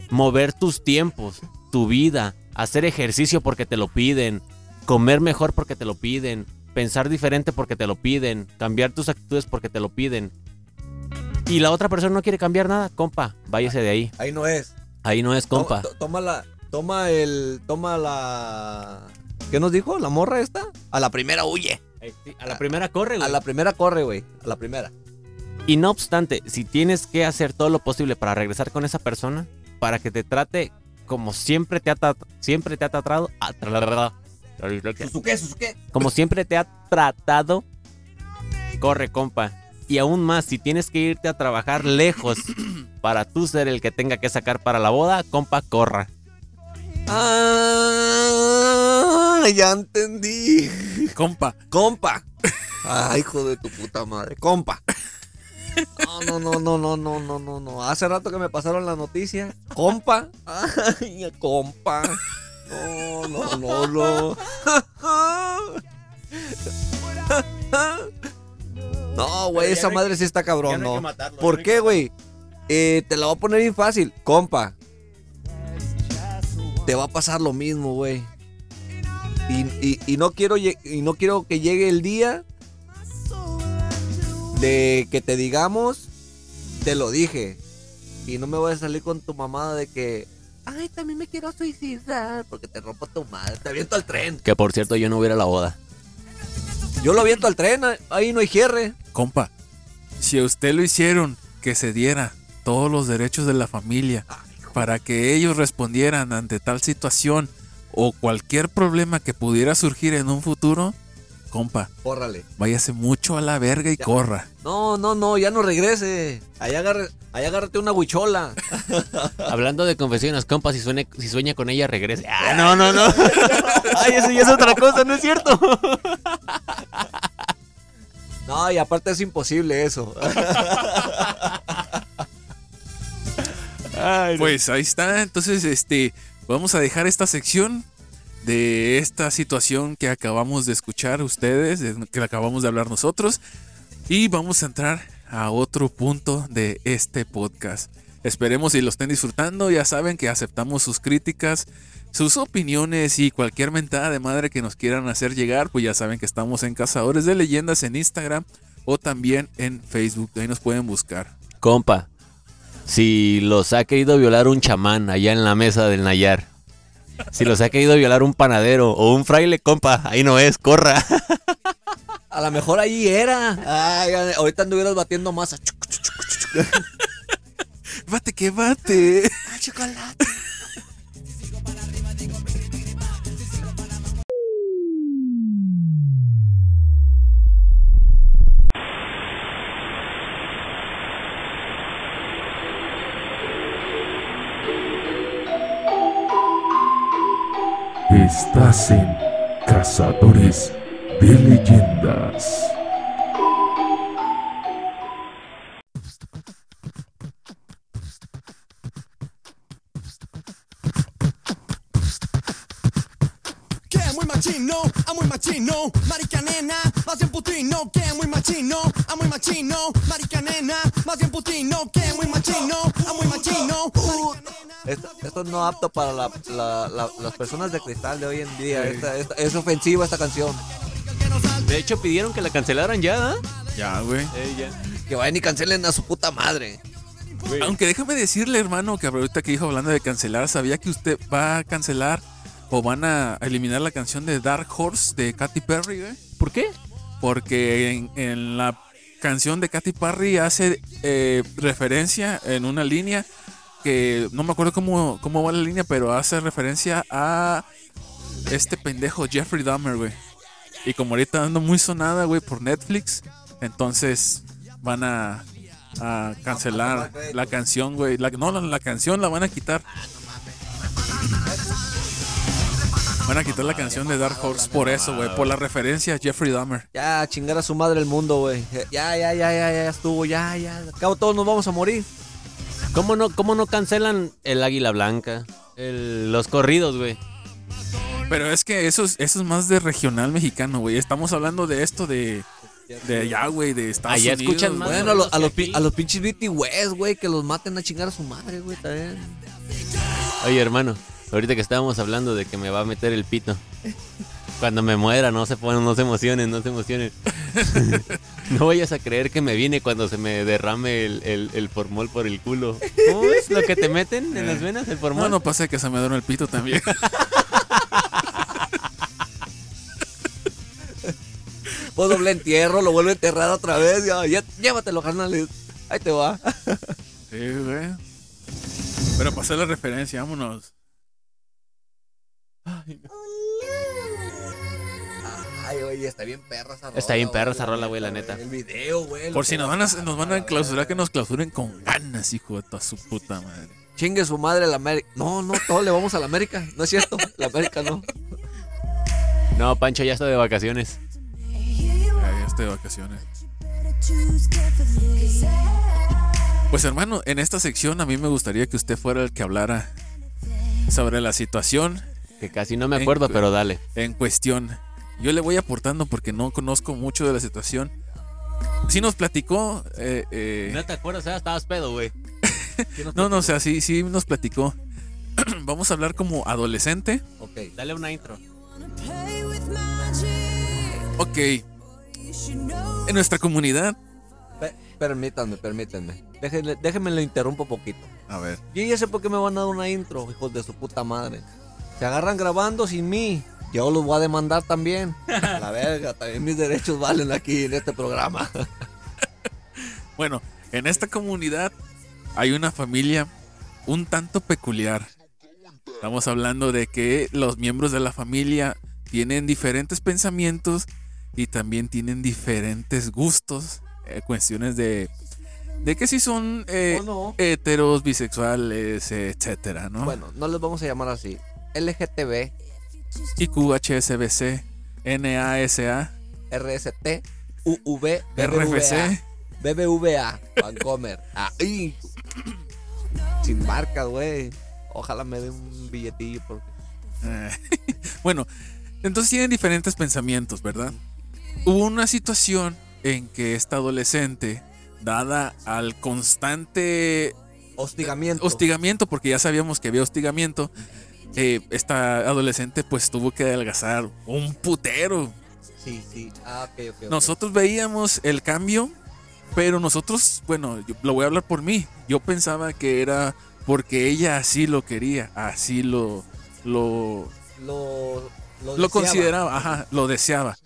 mover tus tiempos, tu vida, hacer ejercicio porque te lo piden, comer mejor porque te lo piden, pensar diferente porque te lo piden, cambiar tus actitudes porque te lo piden. Y la otra persona no quiere cambiar nada, compa, váyase de ahí. Ahí no es. Ahí no es compa. To- to- Toma la. Toma el. Toma la. ¿Qué nos dijo? ¿La morra esta? A la primera huye. A la primera corre, A güey. la primera corre, güey. A la primera. Y no obstante, si tienes que hacer todo lo posible para regresar con esa persona, para que te trate como siempre te ha, tra- siempre te ha tratado, como siempre te ha tratado, corre, compa. Y aún más, si tienes que irte a trabajar lejos para tú ser el que tenga que sacar para la boda, compa, corra. Ah, ya entendí. Compa. Compa. Ay, hijo de tu puta madre. Compa. No, no, no, no, no, no, no, no. Hace rato que me pasaron la noticia. Compa. Compa. No, no, no, no. No, güey, esa madre sí está cabrón, ¿no? ¿Por qué, güey? Eh, te la voy a poner bien fácil. Compa. Te va a pasar lo mismo, güey. Y, y, y, no quiero, y no quiero que llegue el día de que te digamos, te lo dije. Y no me voy a salir con tu mamada de que, ay, también me quiero suicidar porque te rompo tu madre, te aviento al tren. Que por cierto, yo no hubiera la boda. Yo lo aviento al tren, ahí no hay cierre. Compa, si a usted lo hicieron que se diera todos los derechos de la familia para que ellos respondieran ante tal situación o cualquier problema que pudiera surgir en un futuro, compa, Córrale. váyase mucho a la verga y Ya. corra. No, no, no, ya no regrese. Ahí, agarre, ahí agárrate una huichola. Hablando de confesiones, compa, si, suene- si sueña con ella, regrese. Ah, no, no, no. Ay, eso ya es otra cosa, ¿no es cierto? No, y aparte es imposible eso. Pues ahí está, entonces este vamos a dejar esta sección de esta situación que acabamos de escuchar ustedes, de- que acabamos de hablar nosotros y vamos a entrar a otro punto de este podcast. Esperemos y lo estén disfrutando, ya saben que aceptamos sus críticas, sus opiniones y cualquier mentada de madre que nos quieran hacer llegar, pues ya saben que estamos en Cazadores de Leyendas en Instagram o también en Facebook, ahí nos pueden buscar. Compa, si los ha querido violar un chamán allá en la mesa del Nayar, si los ha querido violar un panadero o un fraile, compa, ahí no es, corra. A lo mejor ahí era. Ay, ahorita anduvieras batiendo masa. Bate que bate. chocolate. Estás en Cazadores de Leyendas. Que muy machino, a muy machino, marica nena, más bien putino, que muy machino, a muy machino, marica nena, más bien putino, que muy machino, Esto, esto no es apto para la- la- la- las personas de cristal de hoy en día. Esta- esta- es ofensiva esta canción. De hecho, pidieron que la cancelaran ya, ¿ah? Ya, güey. Que vayan y cancelen a su puta madre. Aunque déjame decirle, hermano, que ahorita que dijo hablando de cancelar, ¿sabía que usted va a cancelar o van a eliminar la canción de Dark Horse de Katy Perry, güey? ¿Por qué? Porque en, en la canción de Katy Perry hace eh, referencia en una línea que no me acuerdo cómo, cómo va la línea, pero hace referencia a este pendejo Jeffrey Dahmer, güey. Y como ahorita ando muy sonada, güey, por Netflix, entonces van a, a cancelar la canción, güey. La, no, la, canción la van a quitar. Van a quitar la canción de Dark Horse por eso, güey, por la referencia a Jeffrey Dahmer. Ya, chingar a su madre el mundo, güey. Ya, ya, ya, ya, ya estuvo, ya, ya. Al cabo todos nos vamos a morir. ¿Cómo no, cómo no cancelan el Águila Blanca? El- los corridos, güey. Pero es que eso es, eso es más de regional mexicano, güey. Estamos hablando de esto de, de allá, güey, de Estados Allá Unidos. escuchan más. Bueno, a, los- a los, a los pinches güey, que los maten a chingar a su madre, güey, también. Oye, hermano, ahorita que estábamos hablando de que me va a meter el pito. Cuando me muera, no se ponen, no se emocionen, no se emocionen. no vayas a creer que me viene cuando se me derrame el, el, el formol por el culo. ¿Cómo es lo que te meten en las venas, el formol? No, no pasa que se me duerme el pito también. Pues doble entierro, lo vuelve a enterrar otra vez. Ya, ya- llévatelo, carnales. Ahí te va. Sí, güey. Pero pasé la referencia, vámonos. Ay, oye, está bien perra esa rola. Está bien perra güey, esa rola, güey, la neta. El video, güey. Por si nos van a, nos van a clausurar, que nos clausuren con ganas, hijo de toda su puta madre. Chingue su madre la América. No, no, todos le vamos a la América. No es cierto. La América no. No, Pancho ya está de vacaciones. Ya, ya estoy de vacaciones. Pues hermano, en esta sección a mí me gustaría que usted fuera el que hablara sobre la situación Que casi no me acuerdo, En- pero dale. en cuestión. Yo le voy aportando porque no conozco mucho de la situación. Sí nos platicó, eh, eh, No te acuerdas, ¿eh? estabas pedo, güey. no, no, o sea, sí, sí nos platicó. Vamos a hablar como adolescente. Ok. Dale una intro. Ok. En nuestra comunidad. Pe- permítanme, permítanme. Déjenme, déjenme lo interrumpo poquito. A ver. Yo ya sé por qué me van a dar una intro, hijos de su puta madre. Se agarran grabando sin mí. Yo los voy a demandar también. La verga, también mis derechos valen aquí en este programa. Bueno, en esta comunidad hay una familia un tanto peculiar. Estamos hablando de que los miembros de la familia tienen diferentes pensamientos y también tienen diferentes gustos, eh, cuestiones de, de que si son eh, heteros, bisexuales, etcétera, ¿no? Bueno, no les vamos a llamar así. LGTB, IQ, HSBC, NASA, RST, UV, RFC. BBVA, Vancomer. Ahí. Sin marca, güey. Ojalá me dé un billetillo porque Eh, bueno, entonces tienen diferentes pensamientos, ¿verdad? Hubo una situación en que esta adolescente, dada al constante hostigamiento. hostigamiento, porque ya sabíamos que había hostigamiento, eh, esta adolescente pues tuvo que adelgazar un putero. Sí, sí. Ah. Nosotros veíamos el cambio, pero nosotros, bueno, yo lo voy a hablar por mí. Yo pensaba que era porque ella así lo quería, así lo lo, lo, lo, consideraba, ajá, lo deseaba.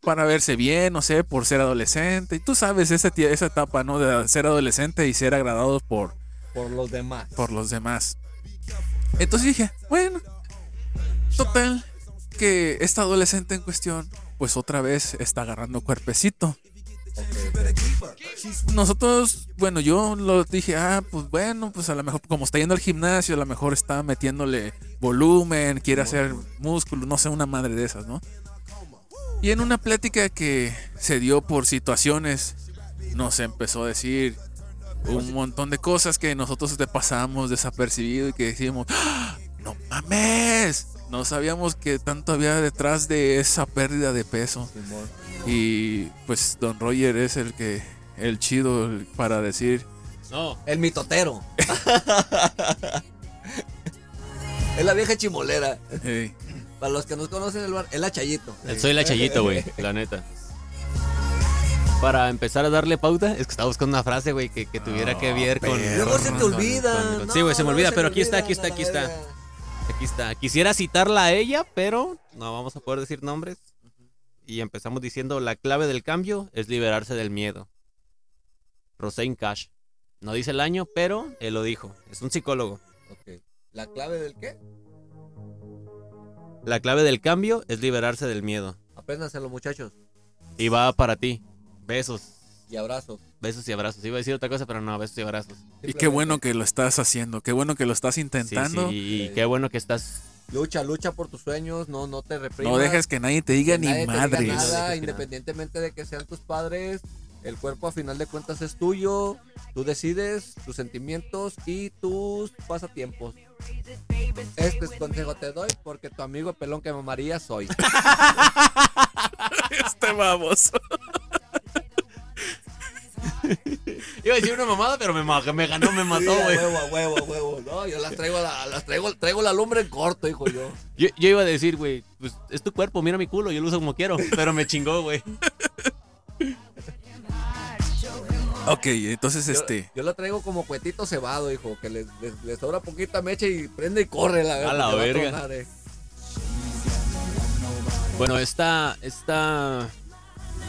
Para verse bien, no sé, por ser adolescente. Y tú sabes esa, esa etapa, ¿no? De ser adolescente y ser agradado por, por los demás. por los demás. Entonces dije, bueno, total, que esta adolescente en cuestión, pues otra vez está agarrando cuerpecito. Nosotros, bueno, yo lo dije, ah, pues bueno, pues a lo mejor, como está yendo al gimnasio, a lo mejor está metiéndole volumen, quiere hacer músculo, no sé, una madre de esas, ¿no? Y en una plática que se dio por situaciones, nos empezó a decir un montón de cosas que nosotros te pasamos desapercibido y que decíamos, "¡Ah! no mames, no sabíamos que tanto había detrás de esa pérdida de peso. Y pues Don Roger es el que, el chido para decir, No, El mitotero. es la vieja chimolera. "Hey, Para los que nos conocen el bar, es la Chayito. soy la chayito, güey, la neta. Para empezar a darle pauta, es que estaba buscando una frase, güey, que, que tuviera que ver con. Luego se te olvida. sí, güey, se me no, olvida, se pero aquí está, aquí está, aquí está. Aquí está. Quisiera citarla a ella, pero no vamos a poder decir nombres. Y empezamos diciendo, la clave del cambio es liberarse del miedo. Rosein Cash. No dice el año, pero él lo dijo. Es un psicólogo. Ok. ¿La clave del qué? La clave del cambio es liberarse del miedo. Apréndanse muchachos. Y va para ti. Besos. Y abrazos. Besos y abrazos. Iba a decir otra cosa, pero no, besos y abrazos. y qué bueno que lo estás haciendo, qué bueno que lo estás intentando. sí, y qué bueno que estás. Lucha, lucha por tus sueños. No, no te reprimas. No dejes que nadie te diga Que ni nadie te diga. No nada, que independientemente de que sean tus padres. El cuerpo a final de cuentas es tuyo. Tú decides tus sentimientos y tus pasatiempos. Este consejo te doy porque tu amigo pelón que mamaría soy. este vamos. Iba a decir una mamada, pero me, me ganó, me mató, Sí, a güey. huevo, a huevo, a huevo. No, yo las traigo, a la, las traigo, traigo la lumbre en corto, hijo yo. Yo, yo iba a decir, güey, pues es tu cuerpo, mira mi culo, yo lo uso como quiero. Pero me chingó, güey. Ok, entonces Yo, este. yo la traigo como cuetito cebado, hijo, que le, le- le sobra poquita mecha y prende y corre la, A la verga. tronar, eh. Bueno, esta, esta,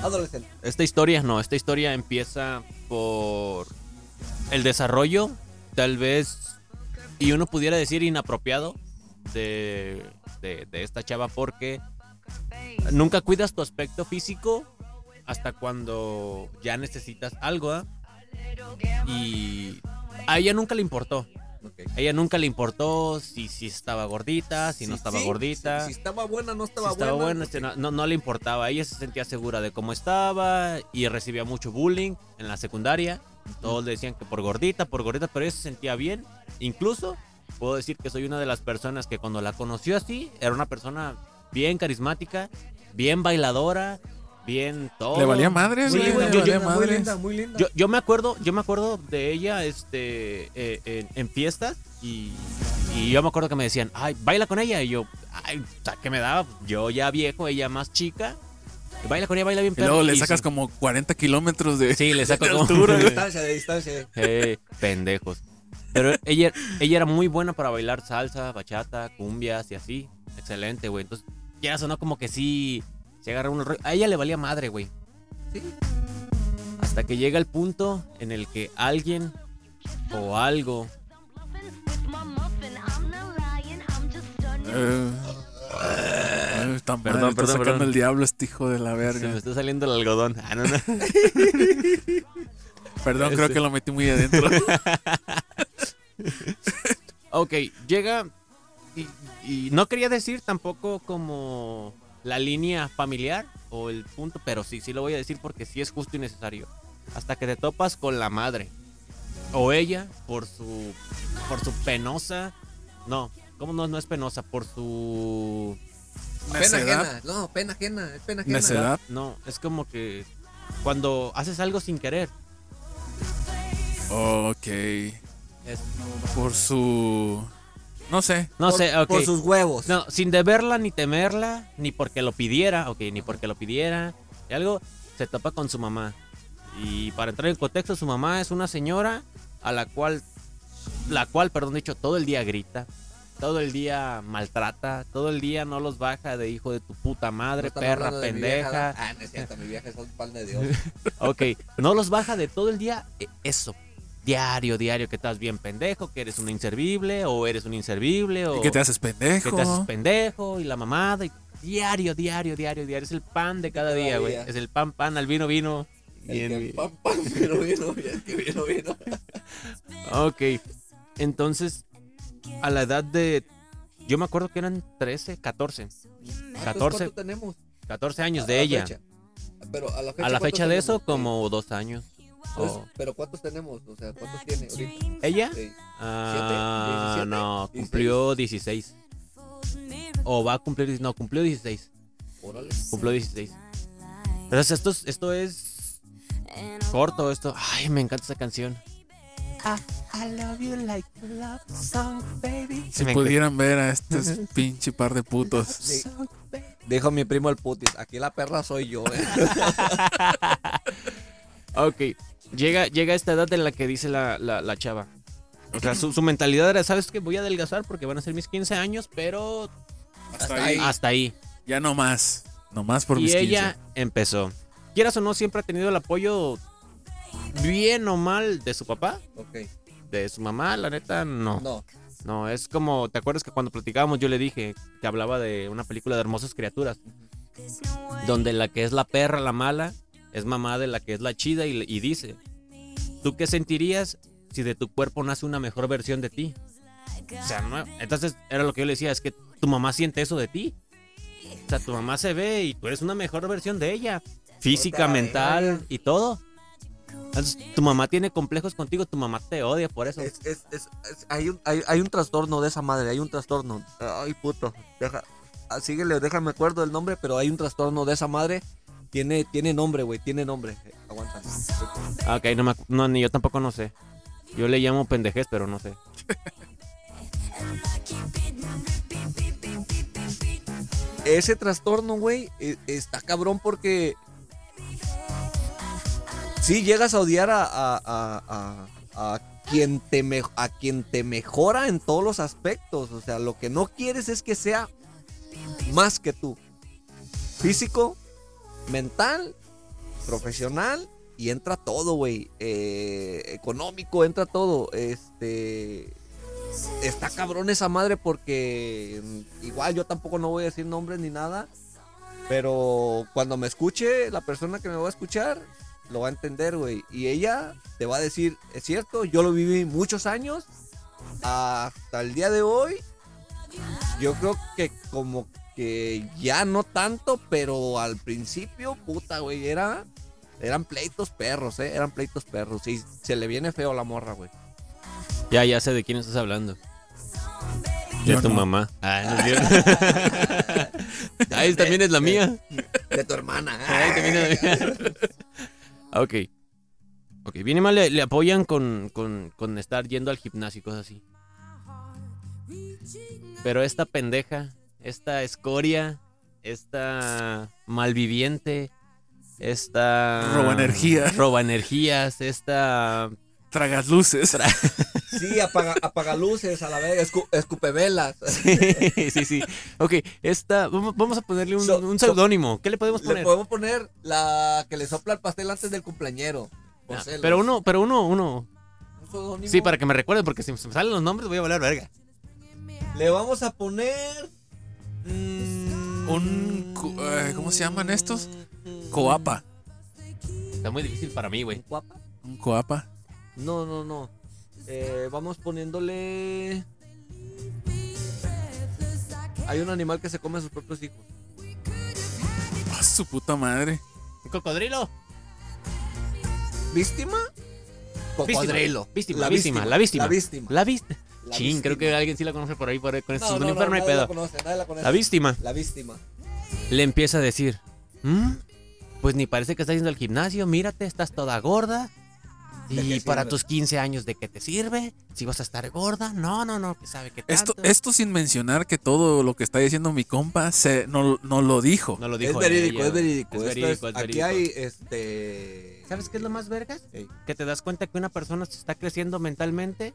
Adolescente. esta historia, no, esta historia empieza por el desarrollo, tal vez, y uno pudiera decir inapropiado de, de, esta chava porque nunca cuidas tu aspecto físico hasta cuando ya necesitas algo, ¿ah? Y a ella nunca le importó. A ella nunca le importó si, si estaba gordita, si no estaba sí, gordita. Si, si estaba buena, no Si estaba, estaba buena. buena, este, no, no, no le importaba. Ella se sentía segura de cómo estaba y recibía mucho bullying en la secundaria. Todos le decían que por gordita, por gordita, pero ella se sentía bien. Incluso puedo decir que soy una de las personas que cuando la conoció así, era una persona bien carismática, bien bailadora, bien todo. Le valía madres, Sí, güey, yo- muy linda, muy linda. Yo, yo me acuerdo, yo me acuerdo de ella este, eh, en, en fiestas y, Y yo me acuerdo que me decían, ay, baila con ella. Y yo, ay, o sea, ¿qué me daba? Yo ya viejo, ella más chica. Y baila con ella, baila bien Y perro. luego le Y sacas sí. como 40 kilómetros de. Sí, le saco de como- De distancia, de distancia. Eh, pendejos. Pero ella, ella era muy buena para bailar salsa, bachata, cumbias y así. Excelente, güey. Entonces, ya sonó como que sí se agarra un rollo. A ella le valía madre, güey. Sí. Hasta que llega el punto en el que alguien o algo Eh, eh, está mal, Perdón, está perdón, sacando perdón. el diablo este hijo de la se verga. me está saliendo el algodón. Ah, no, no. Perdón, creo que lo metí muy adentro. Ok, llega y, y no quería decir tampoco como la línea familiar o el punto, pero sí, sí lo voy a decir porque sí es justo y necesario. Hasta que te topas con la madre o ella por su por su penosa, no, ¿cómo no no es penosa? Por su Pena ajena. No, pena ajena. Es pena ajena. Necedad. no, es como que cuando haces algo sin querer. Ok. Es- Por su. No sé. no Por- sé, ok. Por sus huevos. No, sin deberla ni temerla, ni porque lo pidiera, ok, ni porque lo pidiera. Y algo, se topa con su mamá. Y para entrar en contexto, su mamá es una señora a la cual, la cual, perdón, dicho, todo el día grita, todo el día maltrata, todo el día no los baja de hijo de tu puta madre, perra, pendeja. Ah, no es cierto, mi vieja es un pan de Dios. Ok, no los baja de todo el día, eh, eso. Diario, diario, que estás bien pendejo, que eres un inservible, o eres un inservible, o... ¿Y qué te haces pendejo? que te haces pendejo y la mamada y diario, diario, diario, diario. Es el pan de cada Cada día, güey. Es el pan, pan, al vino, vino. y El en- que pam, pam, vino, vino, el que vino, vino. Ok. Entonces, a la edad de. Yo me acuerdo que eran 13, 14. Ah, entonces, 14. ¿Cuánto tenemos? 14 años A de la ella. fecha. Pero a la fecha, A la ¿cuántos fecha de eso, tenemos? como dos años. Oh. Pero ¿cuántos tenemos? O sea, ¿cuántos tiene ahorita? ¿Ella? Sí. Ah, 17, no, 16. cumplió 16. O va a cumplir. No, cumplió 16. Órale. Cumplió 16. Entonces, esto, es- esto es corto. Esto. Ay, me encanta esa canción. Si Me pudieran ver a este pinche par de putos. Sí. Dijo mi primo el putis, aquí la perra soy yo. eh. Ok, llega, llega esta edad en la que dice la, la, la chava. O sea, su, su mentalidad era, ¿sabes qué? Voy a adelgazar porque van a ser mis 15 años, pero Hasta ahí. ahí. hasta ahí. Ya no más. No más por y mis ella 15. empezó. Quieras o no, siempre ha tenido el apoyo, bien o mal, de su papá. ok, De su mamá, la neta, no. no. No, es como, ¿te acuerdas que cuando platicábamos yo le dije que hablaba de una película de hermosas criaturas? Donde la que es la perra, la mala, es mamá de la que es la chida y, y dice, ¿tú qué sentirías si de tu cuerpo nace una mejor versión de ti? O sea, no, entonces era lo que yo le decía, es que tu mamá siente eso de ti. O sea, tu mamá se ve y tú eres una mejor versión de ella. Física, Puta mental y todo. Entonces, tu mamá tiene complejos contigo, tu mamá te odia por eso. Es, es, es, hay, un, hay, hay un trastorno de esa madre, hay un trastorno. Ay, puto. Deja, ah, síguele, déjame acuerdo del nombre, pero hay un trastorno de esa madre. Tiene, tiene nombre, güey, tiene nombre. Aguanta. Ah, Ok, no, me no, ni yo tampoco no sé. Yo le llamo pendejez, pero no sé. Ese trastorno, güey, e- está cabrón porque. Sí, llegas a odiar a, a, a- a- a quien te me- a quien te mejora en todos los aspectos. O sea, lo que no quieres es que sea más que tú. Físico, mental, profesional y entra todo, güey. Eh, económico, entra todo. Este. Está cabrón esa madre porque mm, igual yo tampoco no voy a decir nombres ni nada. Pero cuando me escuche, la persona que me va a escuchar lo va a entender, güey. Y ella te va a decir, es cierto, yo lo viví muchos años. Hasta el día de hoy. Yo creo que como que ya no tanto, pero al principio, puta, güey, era... Eran pleitos perros, ¿eh? Eran pleitos perros. Y se le viene feo a la morra, güey. Ya, ya sé de quién estás hablando. De Yo tu no. mamá. Ah, no es cierto. Ay, también es la mía. De tu hermana. Ay, también es la mía. Ok. Ok, bien y mal le, le apoyan con, con, con estar yendo al gimnasio y cosas así. Pero esta pendeja, esta escoria, esta malviviente, esta... Roba energía. Roba energías, esta... Tragas luces. Sí, apaga, apaga luces a la vez, escu- escupe velas. sí, sí, sí. Ok, esta... Vamos vamos a ponerle un, So- un seudónimo. ¿Qué le podemos Le poner? podemos poner la que le sopla el pastel antes del cumpleañero. pero uno, pero uno, uno. Un. Sí, para que me recuerde, porque si se me salen los nombres voy a valer verga. Le vamos a poner. Mm, Un eh, ¿cómo se llaman estos? Coapa. Está muy difícil para mí, güey. ¿Guapa? Un coapa. No, no, no. Eh, vamos poniéndole. Hay un animal que se come a sus propios hijos. Ah, su puta madre. ¿Un cocodrilo? ¿Víctima? Cocodrilo. Víctima, La víctima, la víctima. La víctima. La víctima. La Chin, creo que alguien sí la conoce por ahí, por, con estos No, no, no, uniforme, no hay nadie la pedo. conoce, nadie la conoce. La víctima La víctima. le empieza a decir, "¿Mm? pues ni parece que estás yendo al gimnasio, mírate, estás toda gorda. ¿De Y para tus 15 años, ¿de qué te sirve? Si vas a estar gorda, no, no, no, que sabe que Esto, esto sin mencionar que todo lo que está diciendo mi compa se, no, no lo dijo. No lo Es verídico, ella, es verídico. Es Esto verídico, es- es aquí verídico. hay este. ¿Sabes qué es lo más vergas? Ey. Que te das cuenta que una persona se está creciendo mentalmente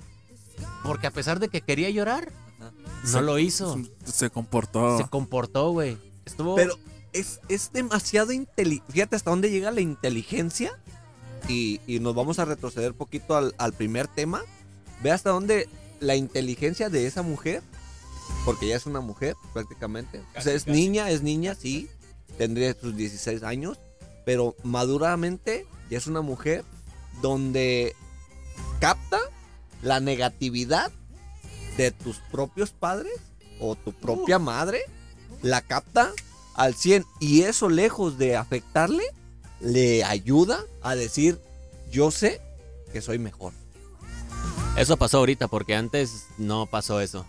porque a pesar de que quería llorar, Ajá. no Se- lo hizo. Se comportó. Se comportó, güey. Estuvo. Pero es, es demasiado inteligente. Fíjate hasta dónde llega la inteligencia. Y, y nos vamos a retroceder poquito al, al primer tema. Ve hasta dónde la inteligencia de esa mujer, porque ella es una mujer prácticamente. o sea, es niña, es niña, sí. Tendría sus 16 años. Pero maduramente ya es una mujer donde capta la negatividad de tus propios padres o tu propia madre. La capta al 100 y eso lejos de afectarle, le ayuda a decir, yo sé que soy mejor. Eso pasó ahorita porque antes no pasó eso.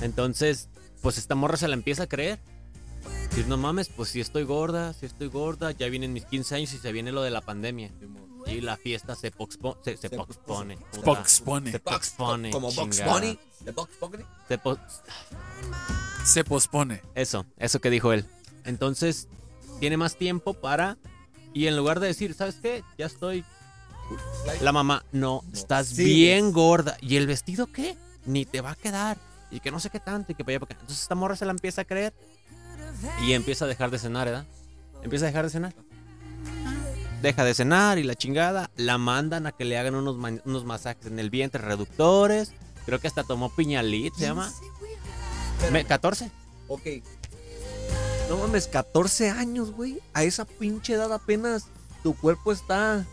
Entonces, pues esta morra se la empieza a creer. Decir, no mames, pues si estoy gorda, si estoy gorda, ya vienen mis 15 años y se viene lo de la pandemia. Y la fiesta se, poxpo- se, se Se poxpone. puta. Poxpone. Se poxpone. Como Bunny. Se po- Se pospone. Eso, eso que dijo él. Entonces, tiene más tiempo para. Y en lugar de decir, ¿sabes qué? Ya estoy. La mamá, no, estás bien gorda. ¿Y el vestido qué? Ni te va a quedar. Y que no sé qué tanto. Y que para allá, para acá. Entonces, esta morra se la empieza a creer. Y empieza a dejar de cenar, ¿verdad? Empieza a dejar de cenar. Deja de cenar y la chingada. La mandan a que le hagan unos, unos masajes en el vientre reductores. Creo que hasta tomó piñalit, se llama. Me- 14. Ok. No mames, 14 años, güey. A esa pinche edad apenas tu cuerpo está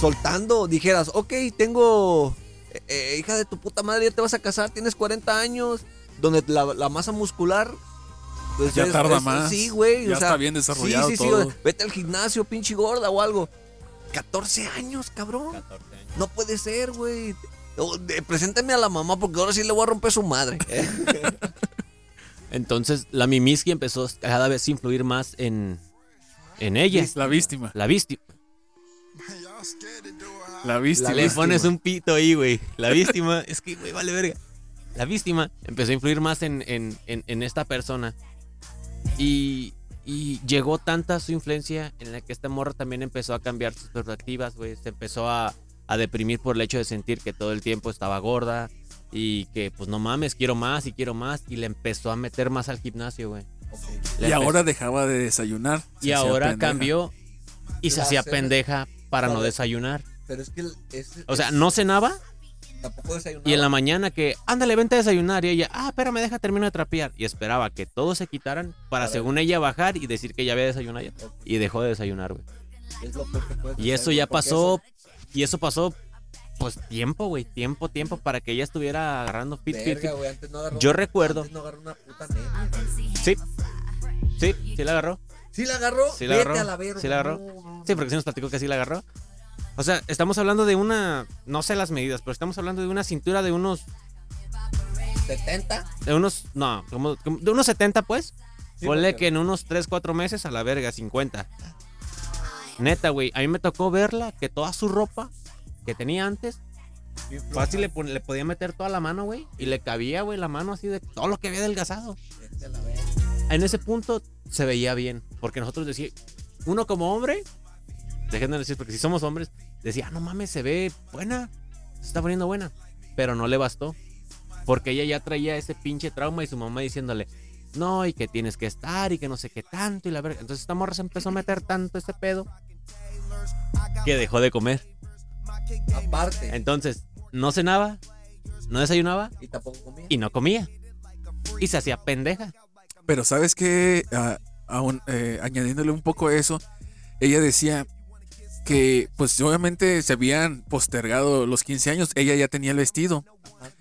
soltando. Dijeras, ok, tengo... eh, eh, hija de tu puta madre, ya te vas a casar, tienes 40 años. Donde la, la masa muscular... pues, Ya tarda más. Sí, güey. Ya o sea, está bien desarrollado Sí, sí, sí. todo. Vete al gimnasio, pinche gorda o algo. 14 años, cabrón. 14 años. No puede ser, güey. Preséntame a la mamá porque ahora sí le voy a romper su madre. Entonces la Mimiski empezó cada vez a influir más en, en ella. La víctima. La víctima. La víctima. Le pones un pito ahí, güey. La víctima. es que, güey, vale verga. La víctima empezó a influir más en, en- en- en esta persona. Y, y llegó tanta su influencia en la que esta morra también empezó a cambiar sus perspectivas, güey. Se empezó a, a deprimir por el hecho de sentir que todo el tiempo estaba gorda. Y que, pues no mames, quiero más y quiero más. Y le empezó a meter más al gimnasio, güey. Y empezó- ahora dejaba de desayunar. y ahora pendeja. cambió y se hacía pendeja para no desayunar. Pero es que es- O sea, no cenaba tampoco desayunaba. y en la mañana que, ándale, vente a desayunar. Y ella, ah, espérame, deja, termino de trapear. Y esperaba que todos se quitaran para, según ella, bajar y decir que ya había desayunado. ya. Y dejó de desayunar, güey. Es lo peor que puedes Y hacer, eso güey, ya porque pasó, y eso pasó, pues tiempo, güey, tiempo, tiempo para que ella estuviera agarrando fit, eso- fit, verga, fit. güey, antes no agarró- Yo recuerdo. antes no agarró una puta nena. Sí, sí, sí la agarró. ¿Sí la agarró? Sí la Vete agarró. a la verga. Sí la agarró. No, no, Sí, porque sí nos platicó que sí la agarró. O sea, estamos hablando de una, no sé las medidas, pero estamos hablando de una cintura de unos, 70. de unos, no, como, como de unos 70 pues. Sí, Ponle porque- que en unos 3, 4 meses a la verga, 50. Neta, güey, a mí me tocó verla que toda su ropa que tenía antes Fácil le, podía meter toda la mano, güey. Y le cabía, güey, la mano así de todo lo que había adelgazado. En ese punto se veía bien. Porque nosotros decíamos, uno como hombre, dejen de decir, porque si somos hombres, decía, ah, no mames, se ve buena. Se está poniendo buena. Pero no le bastó. Porque ella ya traía ese pinche trauma y su mamá diciéndole, no, y que tienes que estar y que no sé qué tanto y la verga. Entonces esta morra se empezó a meter tanto ese pedo que dejó de comer. Aparte. Entonces, no cenaba, no desayunaba Y tampoco comía. y no comía. Y se hacía pendeja. Pero sabes que, aún eh, añadiéndole un poco a eso, ella decía que pues obviamente se habían postergado los 15 años, ella ya tenía el vestido.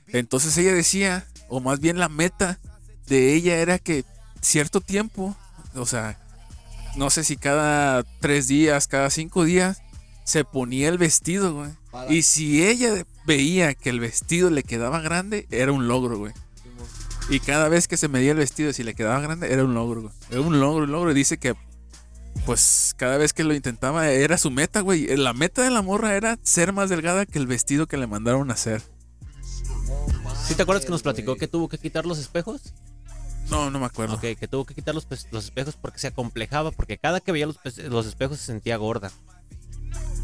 Entonces ella decía, o más bien la meta de ella era que cierto tiempo, o sea, no sé si cada tres días, cada cinco días, se ponía el vestido, güey. Para- Y si ella veía que el vestido le quedaba grande, era un logro, güey. Y cada vez que se medía el vestido, si le quedaba grande, era un logro, güey. Era un logro, un logro. Y dice que, pues, cada vez que lo intentaba, era su meta, güey. La meta de la morra era ser más delgada que el vestido que le mandaron a hacer. ¿Sí te acuerdas que nos platicó que tuvo que quitar los espejos? No, no me acuerdo. Ok, que tuvo que quitar los, pe- los espejos porque se acomplejaba, porque cada que veía los, pe- los espejos se sentía gorda.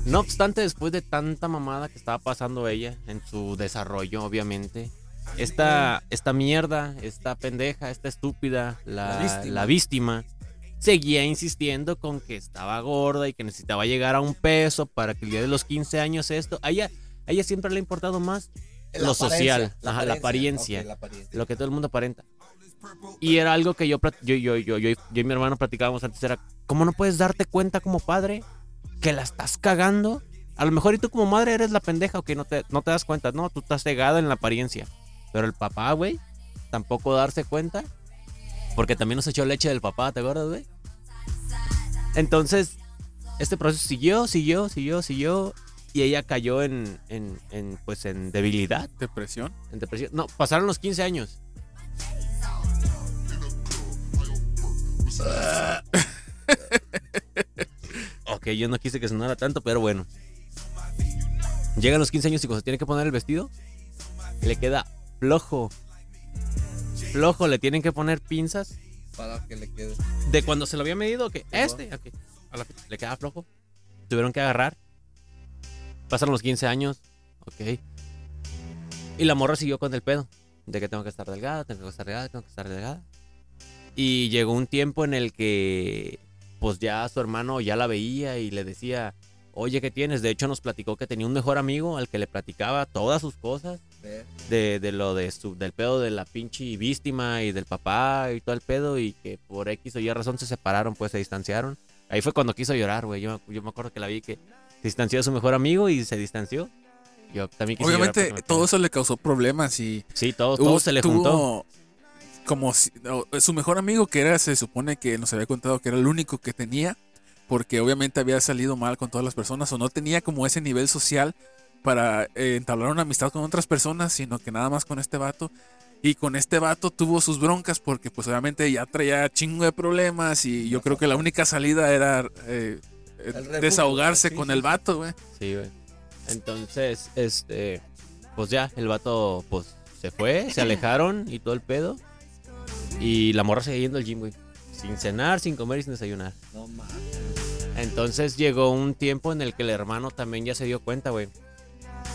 No obstante, después de tanta mamada que estaba pasando ella en su desarrollo, obviamente, esta, esta mierda, esta pendeja, esta estúpida, la, La víctima. la víctima, seguía insistiendo con que estaba gorda y que necesitaba llegar a un peso para que el día de los 15 años esto, a ella, a ella siempre le ha importado más La lo social, la apariencia, ok, la apariencia. lo que todo el mundo aparenta. Y era algo que yo, yo, yo, yo, yo, yo y mi hermano platicábamos antes, era, ¿cómo no puedes darte cuenta como padre que la estás cagando? A lo mejor y tú como madre eres la pendeja, ok, no te, no te das cuenta, no, tú estás cegada en la apariencia. Pero el papá, güey, tampoco darse cuenta, porque también nos echó leche del papá, ¿te acuerdas, güey? Entonces, este proceso siguió, siguió, siguió, siguió, y ella cayó en, en, en, pues, en debilidad, Depresión. en depresión. No, pasaron los 15 años. ok, yo no quise que sonara tanto, pero bueno. Llegan los 15 años y cuando se tiene que poner el vestido, le queda flojo. Flojo, le tienen que poner pinzas. Para que le quede. De cuando se lo había medido, que este, ok, a la- le queda flojo. Tuvieron que agarrar. Pasaron los 15 años, ok. Y la morra siguió con el pedo. De que tengo que estar delgada, tengo que estar delgada, tengo que estar delgada. Y llegó un tiempo en el que, pues ya su hermano ya la veía y le decía, oye, ¿qué tienes? De hecho, nos platicó que tenía un mejor amigo al que le platicaba todas sus cosas. De, de lo de su, del pedo de la pinche víctima y del papá y todo el pedo y que por X o Y razón se separaron, pues se distanciaron. Ahí fue cuando quiso llorar, güey. Yo, yo me acuerdo que la vi que se distanció de su mejor amigo y se distanció. Yo también quise Obviamente, todo eso le causó problemas y Sí, todo, todo se le juntó. Como si- su mejor amigo, que era, se supone que nos había contado que era el único que tenía, porque obviamente había salido mal con todas las personas, o no tenía como ese nivel social para eh, entablar una amistad con otras personas, sino que nada más con este vato. Y con este vato tuvo sus broncas, porque pues obviamente ya traía chingo de problemas, y yo creo que la única salida era eh, eh, refugio, desahogarse sí, con el vato, güey. Sí, güey. Entonces, este, pues ya, el vato, pues, se fue, se alejaron y todo el pedo. Y la morra seguía yendo al gym, güey. Sin cenar, sin comer y sin desayunar. No mames. Entonces llegó un tiempo en el que el hermano también ya se dio cuenta, güey.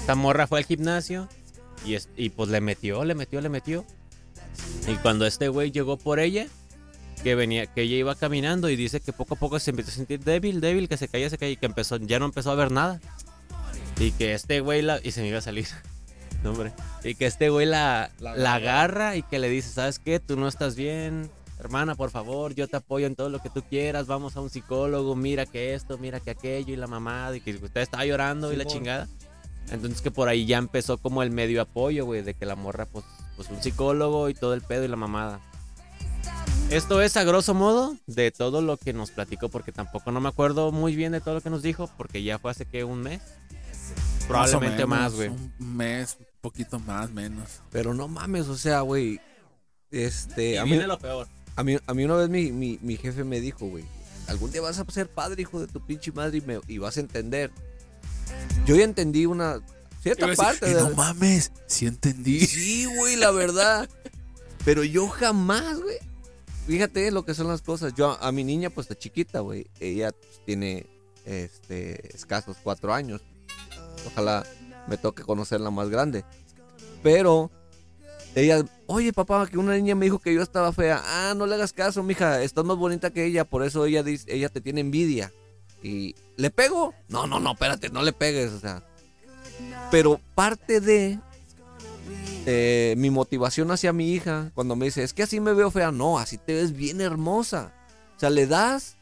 Esta morra fue al gimnasio y, es- y pues le metió, le metió, le metió. Y cuando este güey llegó por ella, que venía, que ella iba caminando y dice que poco a poco se empezó a sentir débil, débil, que se caía, se caía y que empezó, ya no empezó a ver nada. Y que este güey la, y se me iba a salir. No, hombre. Y que este güey la, La la agarra. y que le dice, ¿sabes qué? Tú no estás bien. Hermana, por favor, yo te apoyo en todo lo que tú quieras. Vamos a un psicólogo. Mira que esto, mira que aquello y la mamada. Y que usted estaba llorando y la chingada. Entonces que por ahí ya empezó como el medio apoyo, güey, de que la morra, pues, pues un psicólogo y todo el pedo y la mamada. Esto es a grosso modo de todo lo que nos platicó, porque tampoco no me acuerdo muy bien de todo lo que nos dijo, porque ya fue hace que un mes. Probablemente más, güey. Un mes, un poquito más, menos. Pero no mames, o sea, güey. Este, Y a mí, viene lo peor. a mí, a mí una vez mi, mi, mi jefe me dijo, güey, algún día vas a ser padre, hijo de tu pinche madre, y, me, y vas a entender. Yo ya entendí una, cierta decir, parte "Eh, de no mames, sí entendí. Sí, güey, la verdad. Pero yo jamás, güey. Fíjate lo que son las cosas. Yo a, a mi niña, pues está chiquita, güey. Ella pues, tiene este escasos cuatro años. Ojalá me toque conocerla más grande. Pero ella, oye papá, que una niña me dijo que yo estaba fea. Ah, no le hagas caso, mija. Estás más bonita que ella, por eso ella dice, ella te tiene envidia. Y ¿le pego? No, no, no, espérate, no le pegues, o sea. Pero parte de eh, mi motivación hacia mi hija, cuando me dice, es que así me veo fea, no, así te ves bien hermosa. O sea, le das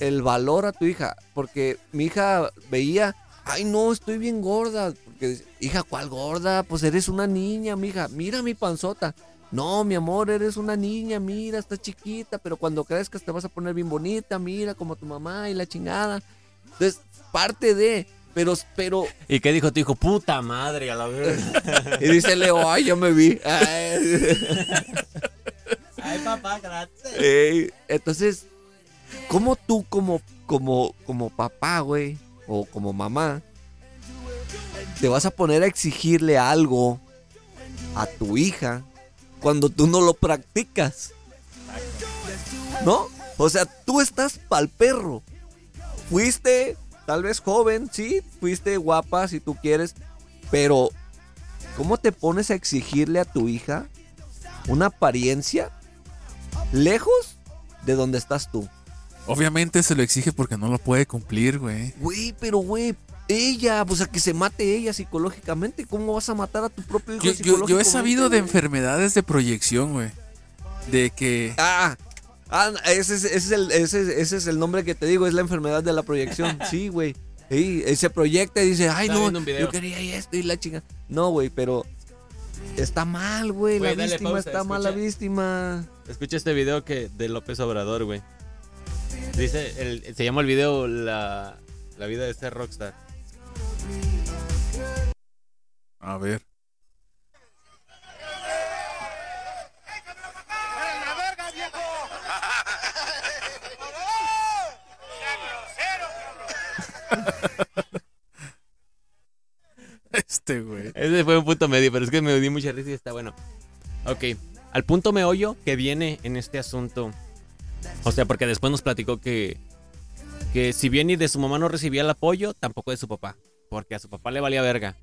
el valor a tu hija, porque mi hija veía, ay no, estoy bien gorda. Porque, hija, ¿cuál gorda? Pues eres una niña, mija, mira mi panzota. No, mi amor, eres una niña, mira, estás chiquita, pero cuando crezcas te vas a poner bien bonita, mira, como tu mamá y la chingada. Entonces, parte de, pero, pero, ¿Y qué dijo tu hijo? Puta madre, a la vez. y dice Leo, ay, ya me vi. Ay. Ay, papá, gracias. Ey, entonces, ¿cómo tú como, como, como papá, güey, o como mamá, te vas a poner a exigirle algo a tu hija cuando tú no lo practicas? ¿No? O sea, tú estás pa'l perro. Fuiste tal vez joven, sí, fuiste guapa si tú quieres, pero ¿cómo te pones a exigirle a tu hija una apariencia lejos de donde estás tú? Obviamente se lo exige porque no lo puede cumplir, güey. Güey, pero güey, ella, pues a que se mate ella psicológicamente. ¿Cómo vas a matar a tu propio hijo Yo, yo- yo he sabido de enfermedades de proyección, güey. De que... Ah, ah, ese es, ese es el, ese, ese es el nombre que te digo, es la enfermedad de la proyección. Sí, güey. Sí, eh, se proyecta y dice, ay, no, yo quería esto y la chinga. No, güey, pero está mal, güey. La dale víctima pausa, está mal, la víctima. Escucha este video que de López Obrador, güey. Dice, el- se llama el video la, la vida de ser rockstar. A ver. Este, güey. Ese fue un punto medio, pero es que me dio mucha risa y está bueno. Ok, al punto meollo que viene en este asunto. O sea, porque después nos platicó que, que si bien y de su mamá no recibía el apoyo, tampoco de su papá. Porque a su papá le valía verga.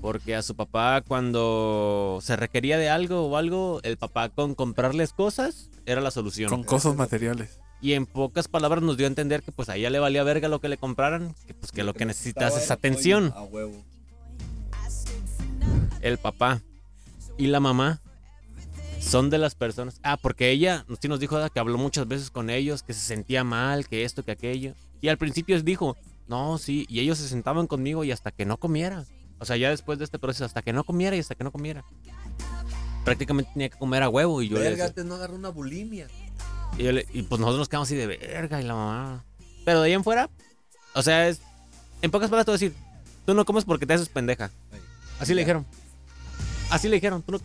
Porque a su papá cuando se requería de algo o algo, el papá con comprarles cosas era la solución. Con cosas materiales. Y en pocas palabras nos dio a entender que pues a ella le valía verga lo que le compraran, que pues que lo que necesitas es atención. A huevo. el papá y la mamá son de las personas. Ah, porque ella sí nos dijo ¿verdad? que habló muchas veces con ellos, que se sentía mal, que esto, que aquello. Y al principio dijo, no, sí, y ellos se sentaban conmigo y hasta que no comiera. O sea, ya después de este proceso, hasta que no comiera y hasta que no comiera. Prácticamente tenía que comer a huevo y yo Verga, te no agarró una bulimia. y, yo le- y pues nosotros nos quedamos así de verga y la mamá. Pero de ahí en fuera, o sea, es. En pocas palabras te voy a decir, tú no comes porque te haces pendeja. Así le dijeron. Así le dijeron. Tú no,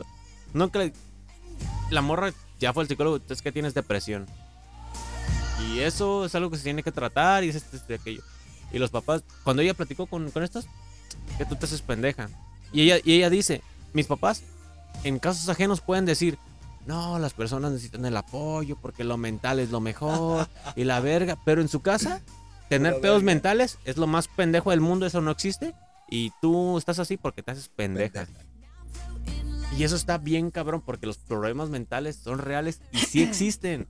no le- la morra ya fue el psicólogo, es que tienes depresión. Y eso es algo que se tiene que tratar y es este, este, aquello. Y los papás, cuando ella platicó con, con estos, que tú te haces pendeja. Y ella, y ella dice, mis papás, en casos ajenos pueden decir, no, las personas necesitan el apoyo porque lo mental es lo mejor y la verga. Pero en su casa, tener pedos mentales es lo más pendejo del mundo, eso no existe. Y tú estás así porque te haces pendeja. Y eso está bien cabrón porque los problemas mentales son reales y sí existen.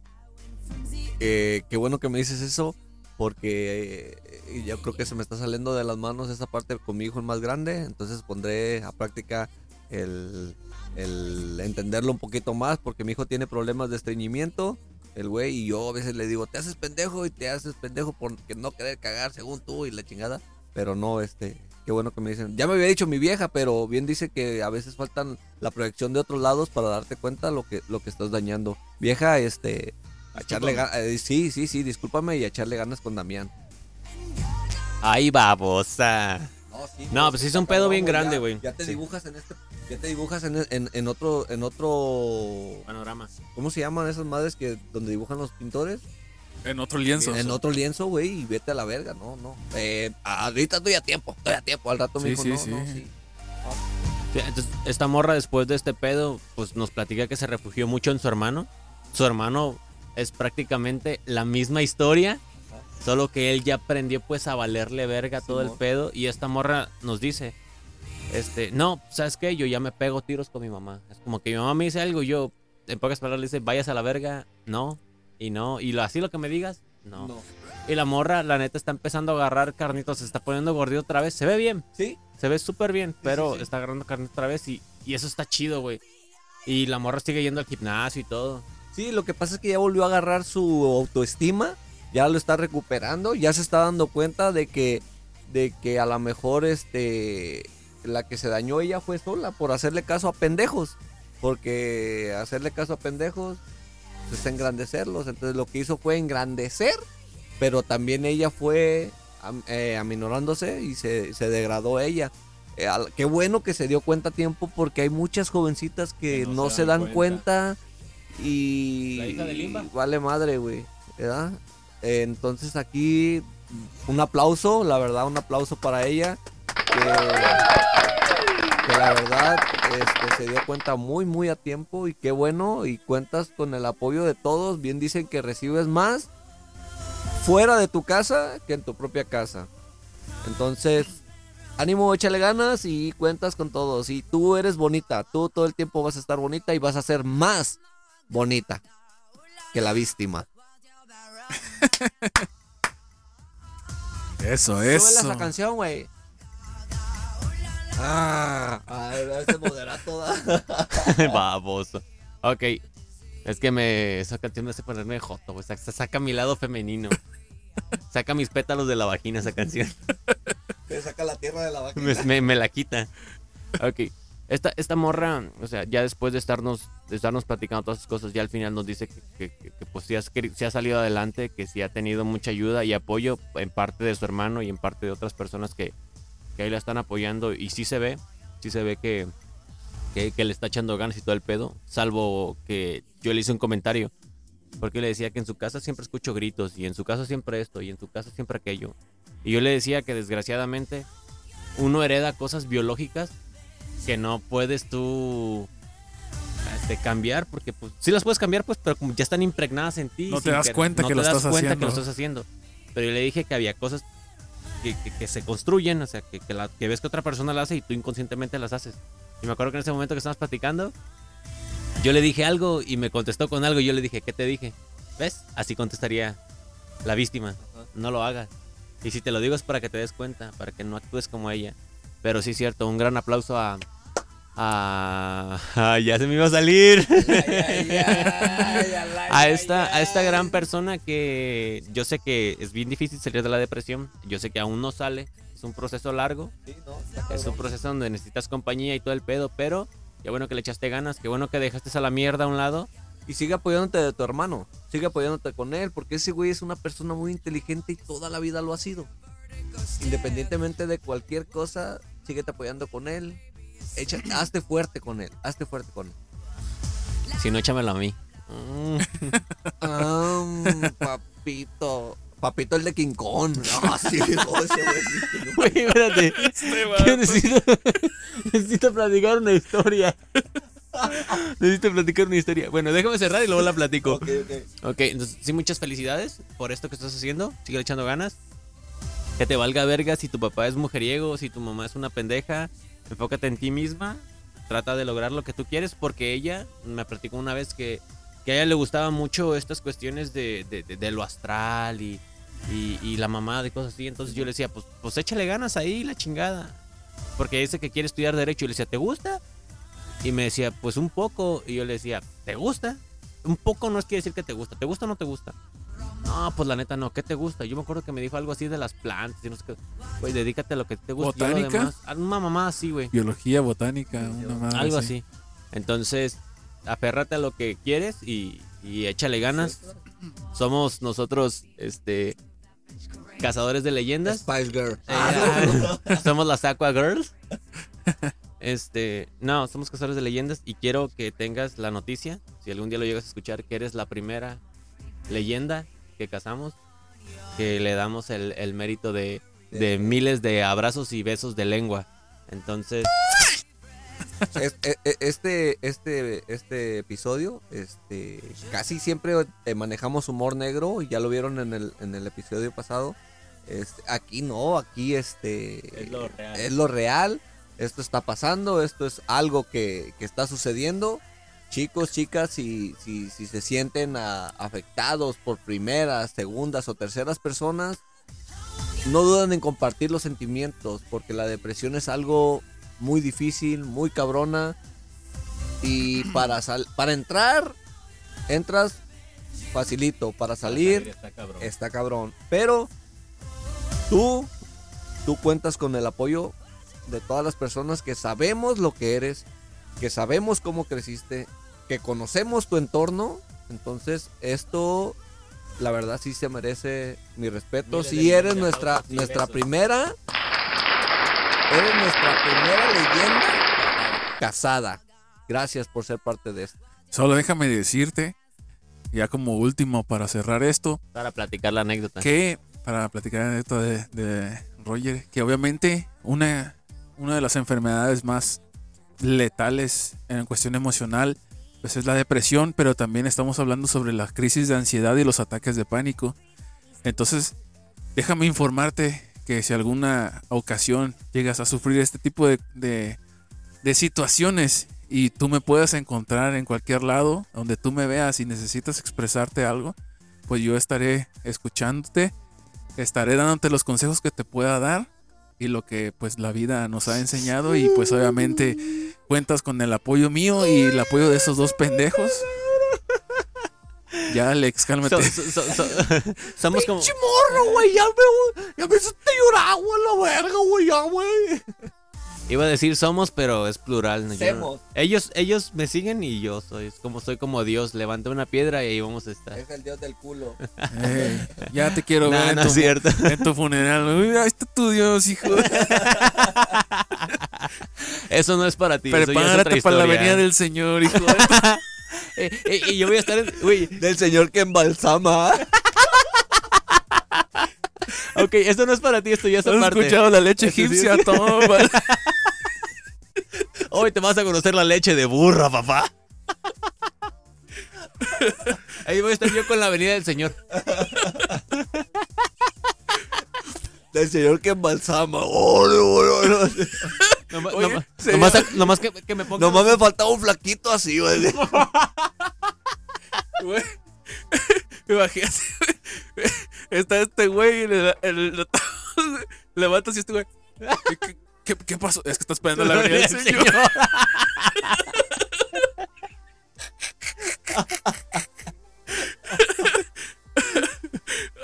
Eh, qué bueno que me dices eso, porque eh, yo creo que se me está saliendo de las manos esa parte con mi hijo el más grande, entonces pondré a práctica el, el entenderlo un poquito más, porque mi hijo tiene problemas de estreñimiento, el güey, y yo a veces le digo, te haces pendejo y te haces pendejo por que no querer cagar según tú y la chingada, pero no, este, qué bueno que me dicen, ya me había dicho mi vieja, pero bien dice que a veces faltan la proyección de otros lados para darte cuenta lo que, lo que estás dañando. Vieja, este, a echarle ganas, sí, sí, sí, discúlpame y a echarle ganas con Damián. Ay, babosa. No, sí, No, pues sí es un pedo bien grande, güey. Ya te Sí. dibujas en este, ya te dibujas en, en, en otro, en otro, Panorama. ¿cómo se llaman esas madres que donde dibujan los pintores? En otro lienzo. En otro lienzo, güey, y vete a la verga, no, no. Eh, ahorita estoy a tiempo, estoy a tiempo, al rato me Sí, dijo, sí, no, sí. no, sí. Sí, Entonces, esta morra después de este pedo, pues nos platica que se refugió mucho en su hermano. Su hermano es prácticamente la misma historia, solo que él ya aprendió pues a valerle verga todo el pedo. Y esta morra nos dice, este, no, ¿sabes qué? Yo ya me pego tiros con mi mamá. Es como que mi mamá me dice algo y yo, en pocas palabras, le dice, vayas a la verga, no, y no, y lo, así lo que me digas, no. No. Y la morra, la neta, está empezando a agarrar carnitos, se está poniendo gordito otra vez, se ve bien. Sí, Se ve súper bien, pero sí, sí. está agarrando carne otra vez y, y eso está chido, güey. Y la morra sigue yendo al gimnasio y todo. Sí, lo que pasa es que ya volvió a agarrar su autoestima, ya lo está recuperando, ya se está dando cuenta de que, de que a lo mejor este, la que se dañó ella fue sola por hacerle caso a pendejos, porque hacerle caso a pendejos pues, es engrandecerlos, entonces lo que hizo fue engrandecer, pero también ella fue eh, aminorándose y se, se degradó ella. Eh, qué bueno que se dio cuenta a tiempo porque hay muchas jovencitas que, no, se, dan cuenta. Y La hija de Limba. vale madre, güey, ¿verdad? Eh, entonces aquí un aplauso, la verdad, un aplauso para ella. Que, que la verdad este, se dio cuenta muy, muy a tiempo y qué bueno. Y cuentas con el apoyo de todos. Bien dicen que recibes más fuera de tu casa que en tu propia casa. Entonces, ánimo, échale ganas y cuentas con todos. Y tú eres bonita, tú todo el tiempo vas a estar bonita y vas a ser más bonita que la víctima. Eso, Súbele eso. esa canción, güey. Ah, se modera toda. Baboso. Ok. Es que me. Esa canción me hace ponerme joto, güey. Saca, saca mi lado femenino. Saca mis pétalos de la vagina esa canción. Te saca la tierra de la vaca. me, me- me la quita. Ok. Esta, esta morra, o sea, ya después de estarnos, estarnos platicando todas esas cosas, ya al final nos dice que, pues sí ha salido adelante, que sí ha tenido mucha ayuda y apoyo en parte de su hermano y en parte de otras personas que, que ahí la están apoyando. Y sí se ve, sí se ve que, que le está echando ganas y todo el pedo. Salvo que yo le hice un comentario. Porque le decía que en su casa siempre escucho gritos y en su casa siempre esto y en su casa siempre aquello. Y yo le decía que desgraciadamente uno hereda cosas biológicas que no puedes tú este, cambiar porque pues sí las puedes cambiar pues pero como ya están impregnadas en ti No te das querer- cuenta no que te lo das estás cuenta que haciendo. lo estás haciendo pero yo le dije que había cosas que, que- que se construyen o sea que, que, la- que ves que otra persona las hace y tú inconscientemente las haces y me acuerdo que en ese momento que estábamos platicando yo le dije algo y me contestó con algo y yo le dije ¿qué te dije? ¿ves? así contestaría la víctima no lo hagas y si te lo digo es para que te des cuenta para que no actúes como ella pero sí es cierto un gran aplauso a a, a- ya se me iba a salir a esta a esta gran persona que yo sé que es bien difícil salir de la depresión yo sé que aún no sale es un proceso largo es un proceso donde necesitas compañía y todo el pedo pero qué bueno que le echaste ganas qué bueno que dejaste a la mierda a un lado Y sigue apoyándote de tu hermano. Sigue apoyándote con él. Porque ese güey es una persona muy inteligente y toda la vida lo ha sido. Independientemente de cualquier cosa, síguete apoyando con él. Echa, hazte fuerte con él. Hazte fuerte con él. si no échamelo a mí Mm. Ah, papito. Papito el de King Kong. No, sí, no, ese güey espérate. Que necesito, necesito platicar una historia. Necesito platicar una historia. Bueno, déjame cerrar y luego la platico. Ok, ok. Ok, entonces sí, muchas felicidades por esto que estás haciendo. Sigue echando ganas. Que te valga verga si tu papá es mujeriego, si tu mamá es una pendeja. Enfócate en ti misma. Trata de lograr lo que tú quieres porque ella me platicó una vez que, que a ella le gustaban mucho estas cuestiones de, de- de- de lo astral y, y, la mamá de cosas así. Entonces yo le decía, pues, pues échale ganas ahí, la chingada. Porque dice que quiere estudiar Derecho. Y le decía, ¿te gusta? Y me decía, pues un poco. Y yo le decía, ¿te gusta? Un poco no es quiere decir que te gusta. ¿Te gusta o no te gusta? No, pues la neta no. ¿Qué te gusta? Yo me acuerdo que me dijo algo así de las plantas y no sé qué. Güey, dedícate a lo que te gusta. Yo lo ¿Botánica? demás- a una mamá así, güey. Biología, botánica, una madre Algo así. Entonces, aférrate a lo que quieres y, y échale ganas. Somos nosotros, este, cazadores de leyendas. Spice Girl. Eh, somos las Aqua Girls. Este, no, somos cazadores de leyendas y quiero que tengas la noticia, si algún día lo llegas a escuchar, que eres la primera leyenda que cazamos, que le damos el, el mérito de, de miles de abrazos y besos de lengua. Entonces, Es- e- e- este, este, este episodio, este, casi siempre eh, manejamos humor negro, y ya lo vieron en el, en el episodio pasado. Este, aquí no, aquí este Es lo real. es lo real, esto está pasando, esto es algo que, que está sucediendo. Chicos, chicas, si, si, si se sienten afectados por primeras, segundas o terceras personas, no duden en compartir los sentimientos, porque la depresión es algo muy difícil, muy cabrona. Y para, sal- para entrar, entras facilito. Para salir, Está cabrón. está cabrón. Pero tú, tú cuentas con el apoyo de todas las personas que sabemos lo que eres, que sabemos cómo creciste, que conocemos tu entorno. Entonces, esto, la verdad, sí se merece mi respeto. Si eres nuestra, nuestra besos. primera, eres nuestra primera leyenda casada. Gracias por ser parte de esto. Solo déjame decirte, ya como último para cerrar esto, Para platicar la anécdota. que para platicar esto de, de Roger, que obviamente una, una de las enfermedades más letales en cuestión emocional, pues es la depresión, pero también estamos hablando sobre la crisis de ansiedad y los ataques de pánico. Entonces, déjame informarte que si alguna ocasión llegas a sufrir este tipo de, de- de situaciones y tú me puedes encontrar en cualquier lado donde tú me veas y necesitas expresarte algo, pues yo estaré escuchándote, estaré dándote los consejos que te pueda dar y lo que pues la vida nos ha enseñado y pues obviamente cuentas con el apoyo mío y el apoyo de esos dos pendejos. Ya Alex, cálmate. So- so- so- so- somos como. morro, güey! Ya me, ya me hiciste llorar, güey, la verga, güey, ya, güey. Iba a decir somos, pero es plural. ¿no? Yo ellos, ellos me siguen y yo soy. Es como soy como Dios. Levanté una piedra y ahí vamos a estar. Es el dios del culo. Ya te quiero Nah, ver en, tu, es cierto. en tu funeral. Uy, ahí está tu Dios, hijo. Eso no es para ti. ya es Prepárate para la venida del Señor, hijo. Eh, eh, y yo voy a estar. en- Güey, Del señor que embalsama. ok, esto no es para ti, esto ya es ¿Has aparte. escuchado la leche egipcia? Toma. Hoy te vas a conocer la leche de burra, papá. Ahí voy a estar yo con la venida del Señor. Del señor que embalsama. Ore. Nomás, Oye, nomás- sería- nomás- nomás que, que me ponga. Nomás me faltaba un flaquito así, güey. Güey. Imagínate. Está este güey y le, el, le, levantas y este güey. ¿Qué, qué, pasó? Es que está esperando la venida del Señor.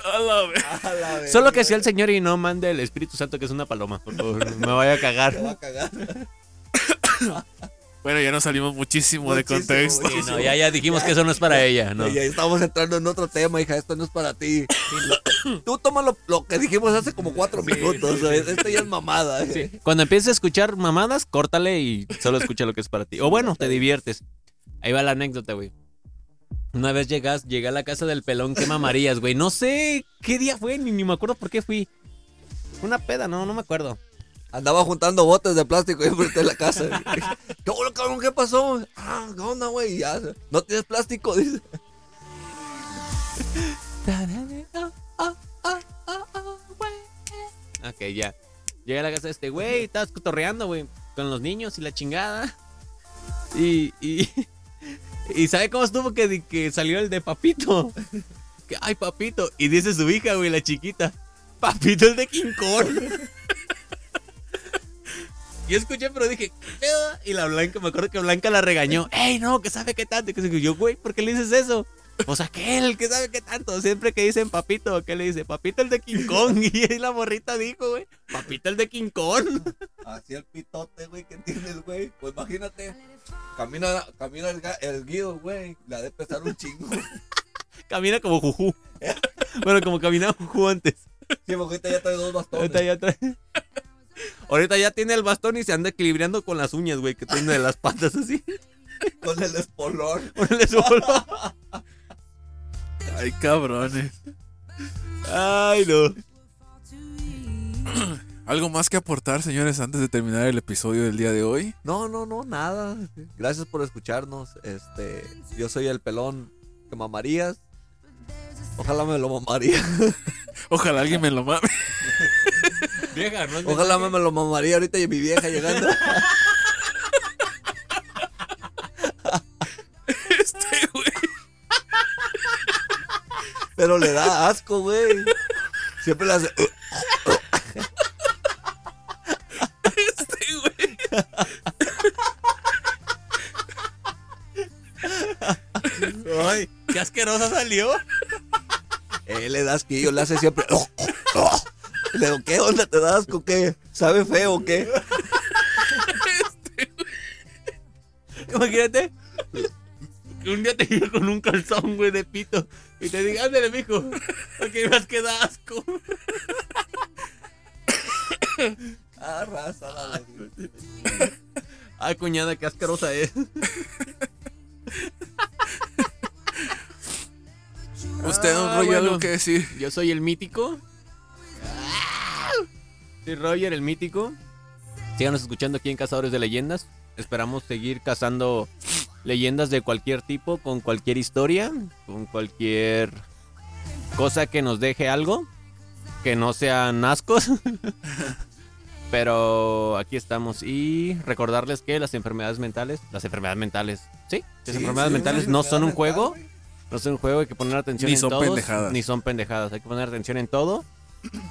A la vez. Solo que sea el Señor y no mande el Espíritu Santo, que es una paloma, por favor. Me vaya a Me va cagar. a cagar. Bueno, ya nos salimos muchísimo, de contexto. muchísimo. No, ya, ya dijimos que eso no es para ella, ¿no? Y ahí estamos entrando en otro tema, hija. Esto no es para ti. Tú toma lo, lo que dijimos hace como cuatro minutos. Esto ya es mamada. eh. Cuando empieces a escuchar mamadas, córtale y solo escucha lo que es para ti. O bueno, te diviertes. Ahí va la anécdota, güey. Una vez llegas, llegué a la casa del pelón que mamarías, güey. No sé qué día fue, ni, ni me acuerdo por qué fui. Una peda, no, no me acuerdo. Andaba juntando botes de plástico ahí frente de la casa. ¿Qué bueno, cabrón? ¿Qué pasó? Ah, ¿qué onda, güey? Ya, ¿No tienes plástico? Dice. Ok, ya. Llegué a la casa de este güey, estabas cotorreando, güey, con los niños y la chingada. Y, y, y ¿sabe cómo estuvo que, que salió el de Papito? Que, ay, Papito. Y dice su hija, güey, la chiquita. Papito el de King Kong. Yo escuché, pero dije, ¿qué? Y la Blanca, me acuerdo que Blanca la regañó. ¡Ey, no! que sabe qué tanto? Y yo, güey, ¿por qué le dices eso? Pues aquel que sabe qué tanto. Siempre que dicen papito, ¿qué le dice? Papito el de King Kong. Y ahí la morrita dijo, güey, papito el de King Kong. Así el pitote, güey, que tienes, güey. Pues imagínate. Camina, camina el, guido, güey. La de pesar un chingo. Camina como Juju. Bueno, como caminaba Juju antes. Sí, porque ahorita ya trae dos bastones. Ahorita ya trae. Ahorita ya tiene el bastón y se anda equilibrando con las uñas, güey, que tiene de las patas así. Con el espolón. Órale, solo. Ay, cabrones. Ay, no. ¿Algo más que aportar, señores, antes de terminar el episodio del día de hoy? No, no, no, nada. Gracias por escucharnos. Este, yo soy el pelón que mamarías. Ojalá me lo mamaría. Ojalá alguien me lo mame. Vieja, no Ojalá me, mensaje. me lo mamaría ahorita y mi vieja llegando. Este, güey. Pero le da asco, güey. Siempre le hace. Este, güey. Ay, Qué asquerosa salió. eh, le das que yo le hace siempre. Le digo, ¿qué onda te das con qué? ¿Sabe feo o qué? Imagínate que un día te llegue con un calzón, güey, de pito y te diga, ándale, mijo, porque ibas que da asco. Ah, raza, la. Ay, cuñada, qué asquerosa es. Usted, don Ah, Roy, bueno. algo que decir. Yo soy el mítico. Soy Roger, el mítico. Síganos escuchando aquí en Cazadores de Leyendas. Esperamos seguir cazando leyendas de cualquier tipo, con cualquier historia, con cualquier cosa que nos deje algo, que no sean ascos. Pero aquí estamos y recordarles que las enfermedades mentales, las enfermedades mentales, sí, las Sí, enfermedades sí, mentales no son un juego, no son un juego, hay que poner atención Ni en son pendejadas. ni son pendejadas, hay que poner atención en todo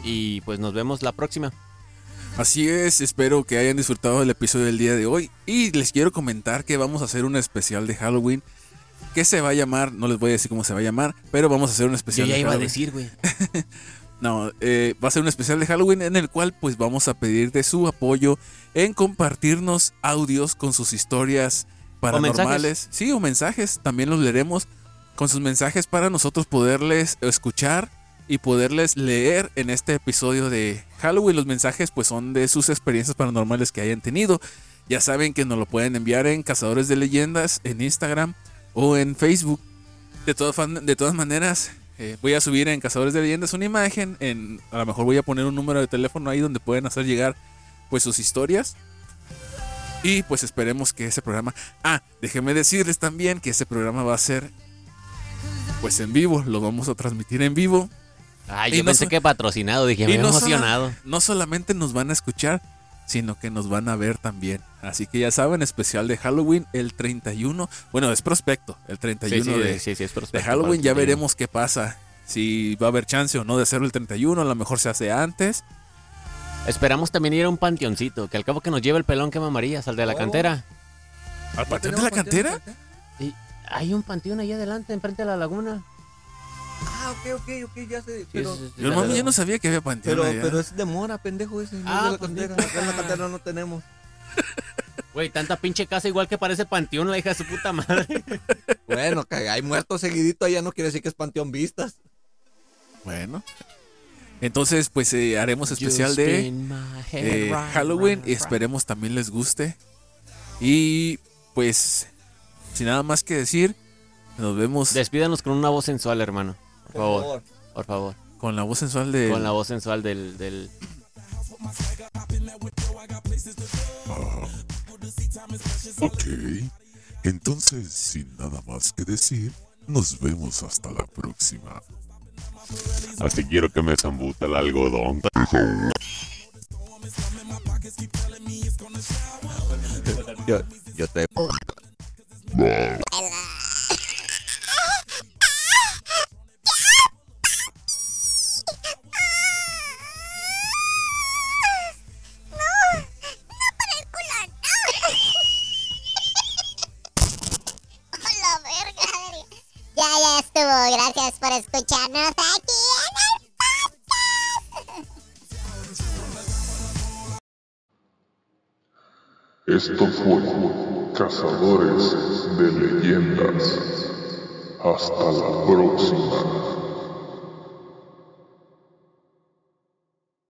y pues nos vemos la próxima. Así es, espero que hayan disfrutado del episodio del día de hoy. Y les quiero comentar que vamos a hacer un especial de Halloween. Que se va a llamar, no les voy a decir cómo se va a llamar, pero vamos a hacer un Yo especial ya de iba a Halloween. decir, güey. No, eh, va a ser un especial de Halloween en el cual pues vamos a pedir de su apoyo en compartirnos audios con sus historias paranormales. Sí, o mensajes, también los leeremos con sus mensajes para nosotros poderles escuchar y poderles leer en este episodio de Halloween. Los mensajes pues son de sus experiencias paranormales que hayan tenido. Ya saben que nos lo pueden enviar en Cazadores de Leyendas, en Instagram o en Facebook. De todas, de todas maneras, eh, voy a subir en Cazadores de Leyendas una imagen. En, a lo mejor voy a poner un número de teléfono ahí donde pueden hacer llegar pues sus historias. Y pues esperemos que ese programa... Ah, déjenme decirles también que ese programa va a ser pues en vivo. Lo vamos a transmitir en vivo. Ay, yo no pensé so- que patrocinado, dije, me no, emocionado. no solamente nos van a escuchar, sino que nos van a ver también. Así que ya saben, especial de Halloween el 31. Bueno, es prospecto, el 31 Sí, sí, de, sí, sí, es de prospecto Halloween. para Ya el 31. veremos qué pasa. Si va a haber chance o no de hacerlo el 31, a lo mejor se hace antes. Esperamos también ir a un panteoncito, que al cabo que nos lleve el pelón que mamarías, al de la Huevo. cantera. ¿Al panteón de la cantera? Y hay un panteón ahí adelante, enfrente de la laguna. Ah, ok, ok, ok, ya sé. Pero, sí, sí, Yo, sí, mami, sí. yo no sabía que había panteón pero, allá. pero es de mora, pendejo ese. No Ah, es de la pues, cantera. Acá en la cantera no tenemos. Güey, tanta pinche casa igual que parece panteón, la hija de su puta madre. Bueno, que hay muertos seguidito allá no quiere decir que es Panteón Vistas. Bueno. Entonces, pues eh, haremos especial de eh, Halloween y esperemos también les guste. Y pues, sin nada más que decir, nos vemos Despídanos con una voz sensual, hermano. Por favor, por favor. con la voz sensual de... Con la voz sensual del, del... Ok. Entonces, sin nada más que decir, nos vemos hasta la próxima. Así quiero que me zambuta el algodón. Yo, yo te. Gracias por escucharnos aquí en el Esto fue Cazadores de Leyendas. Hasta la próxima.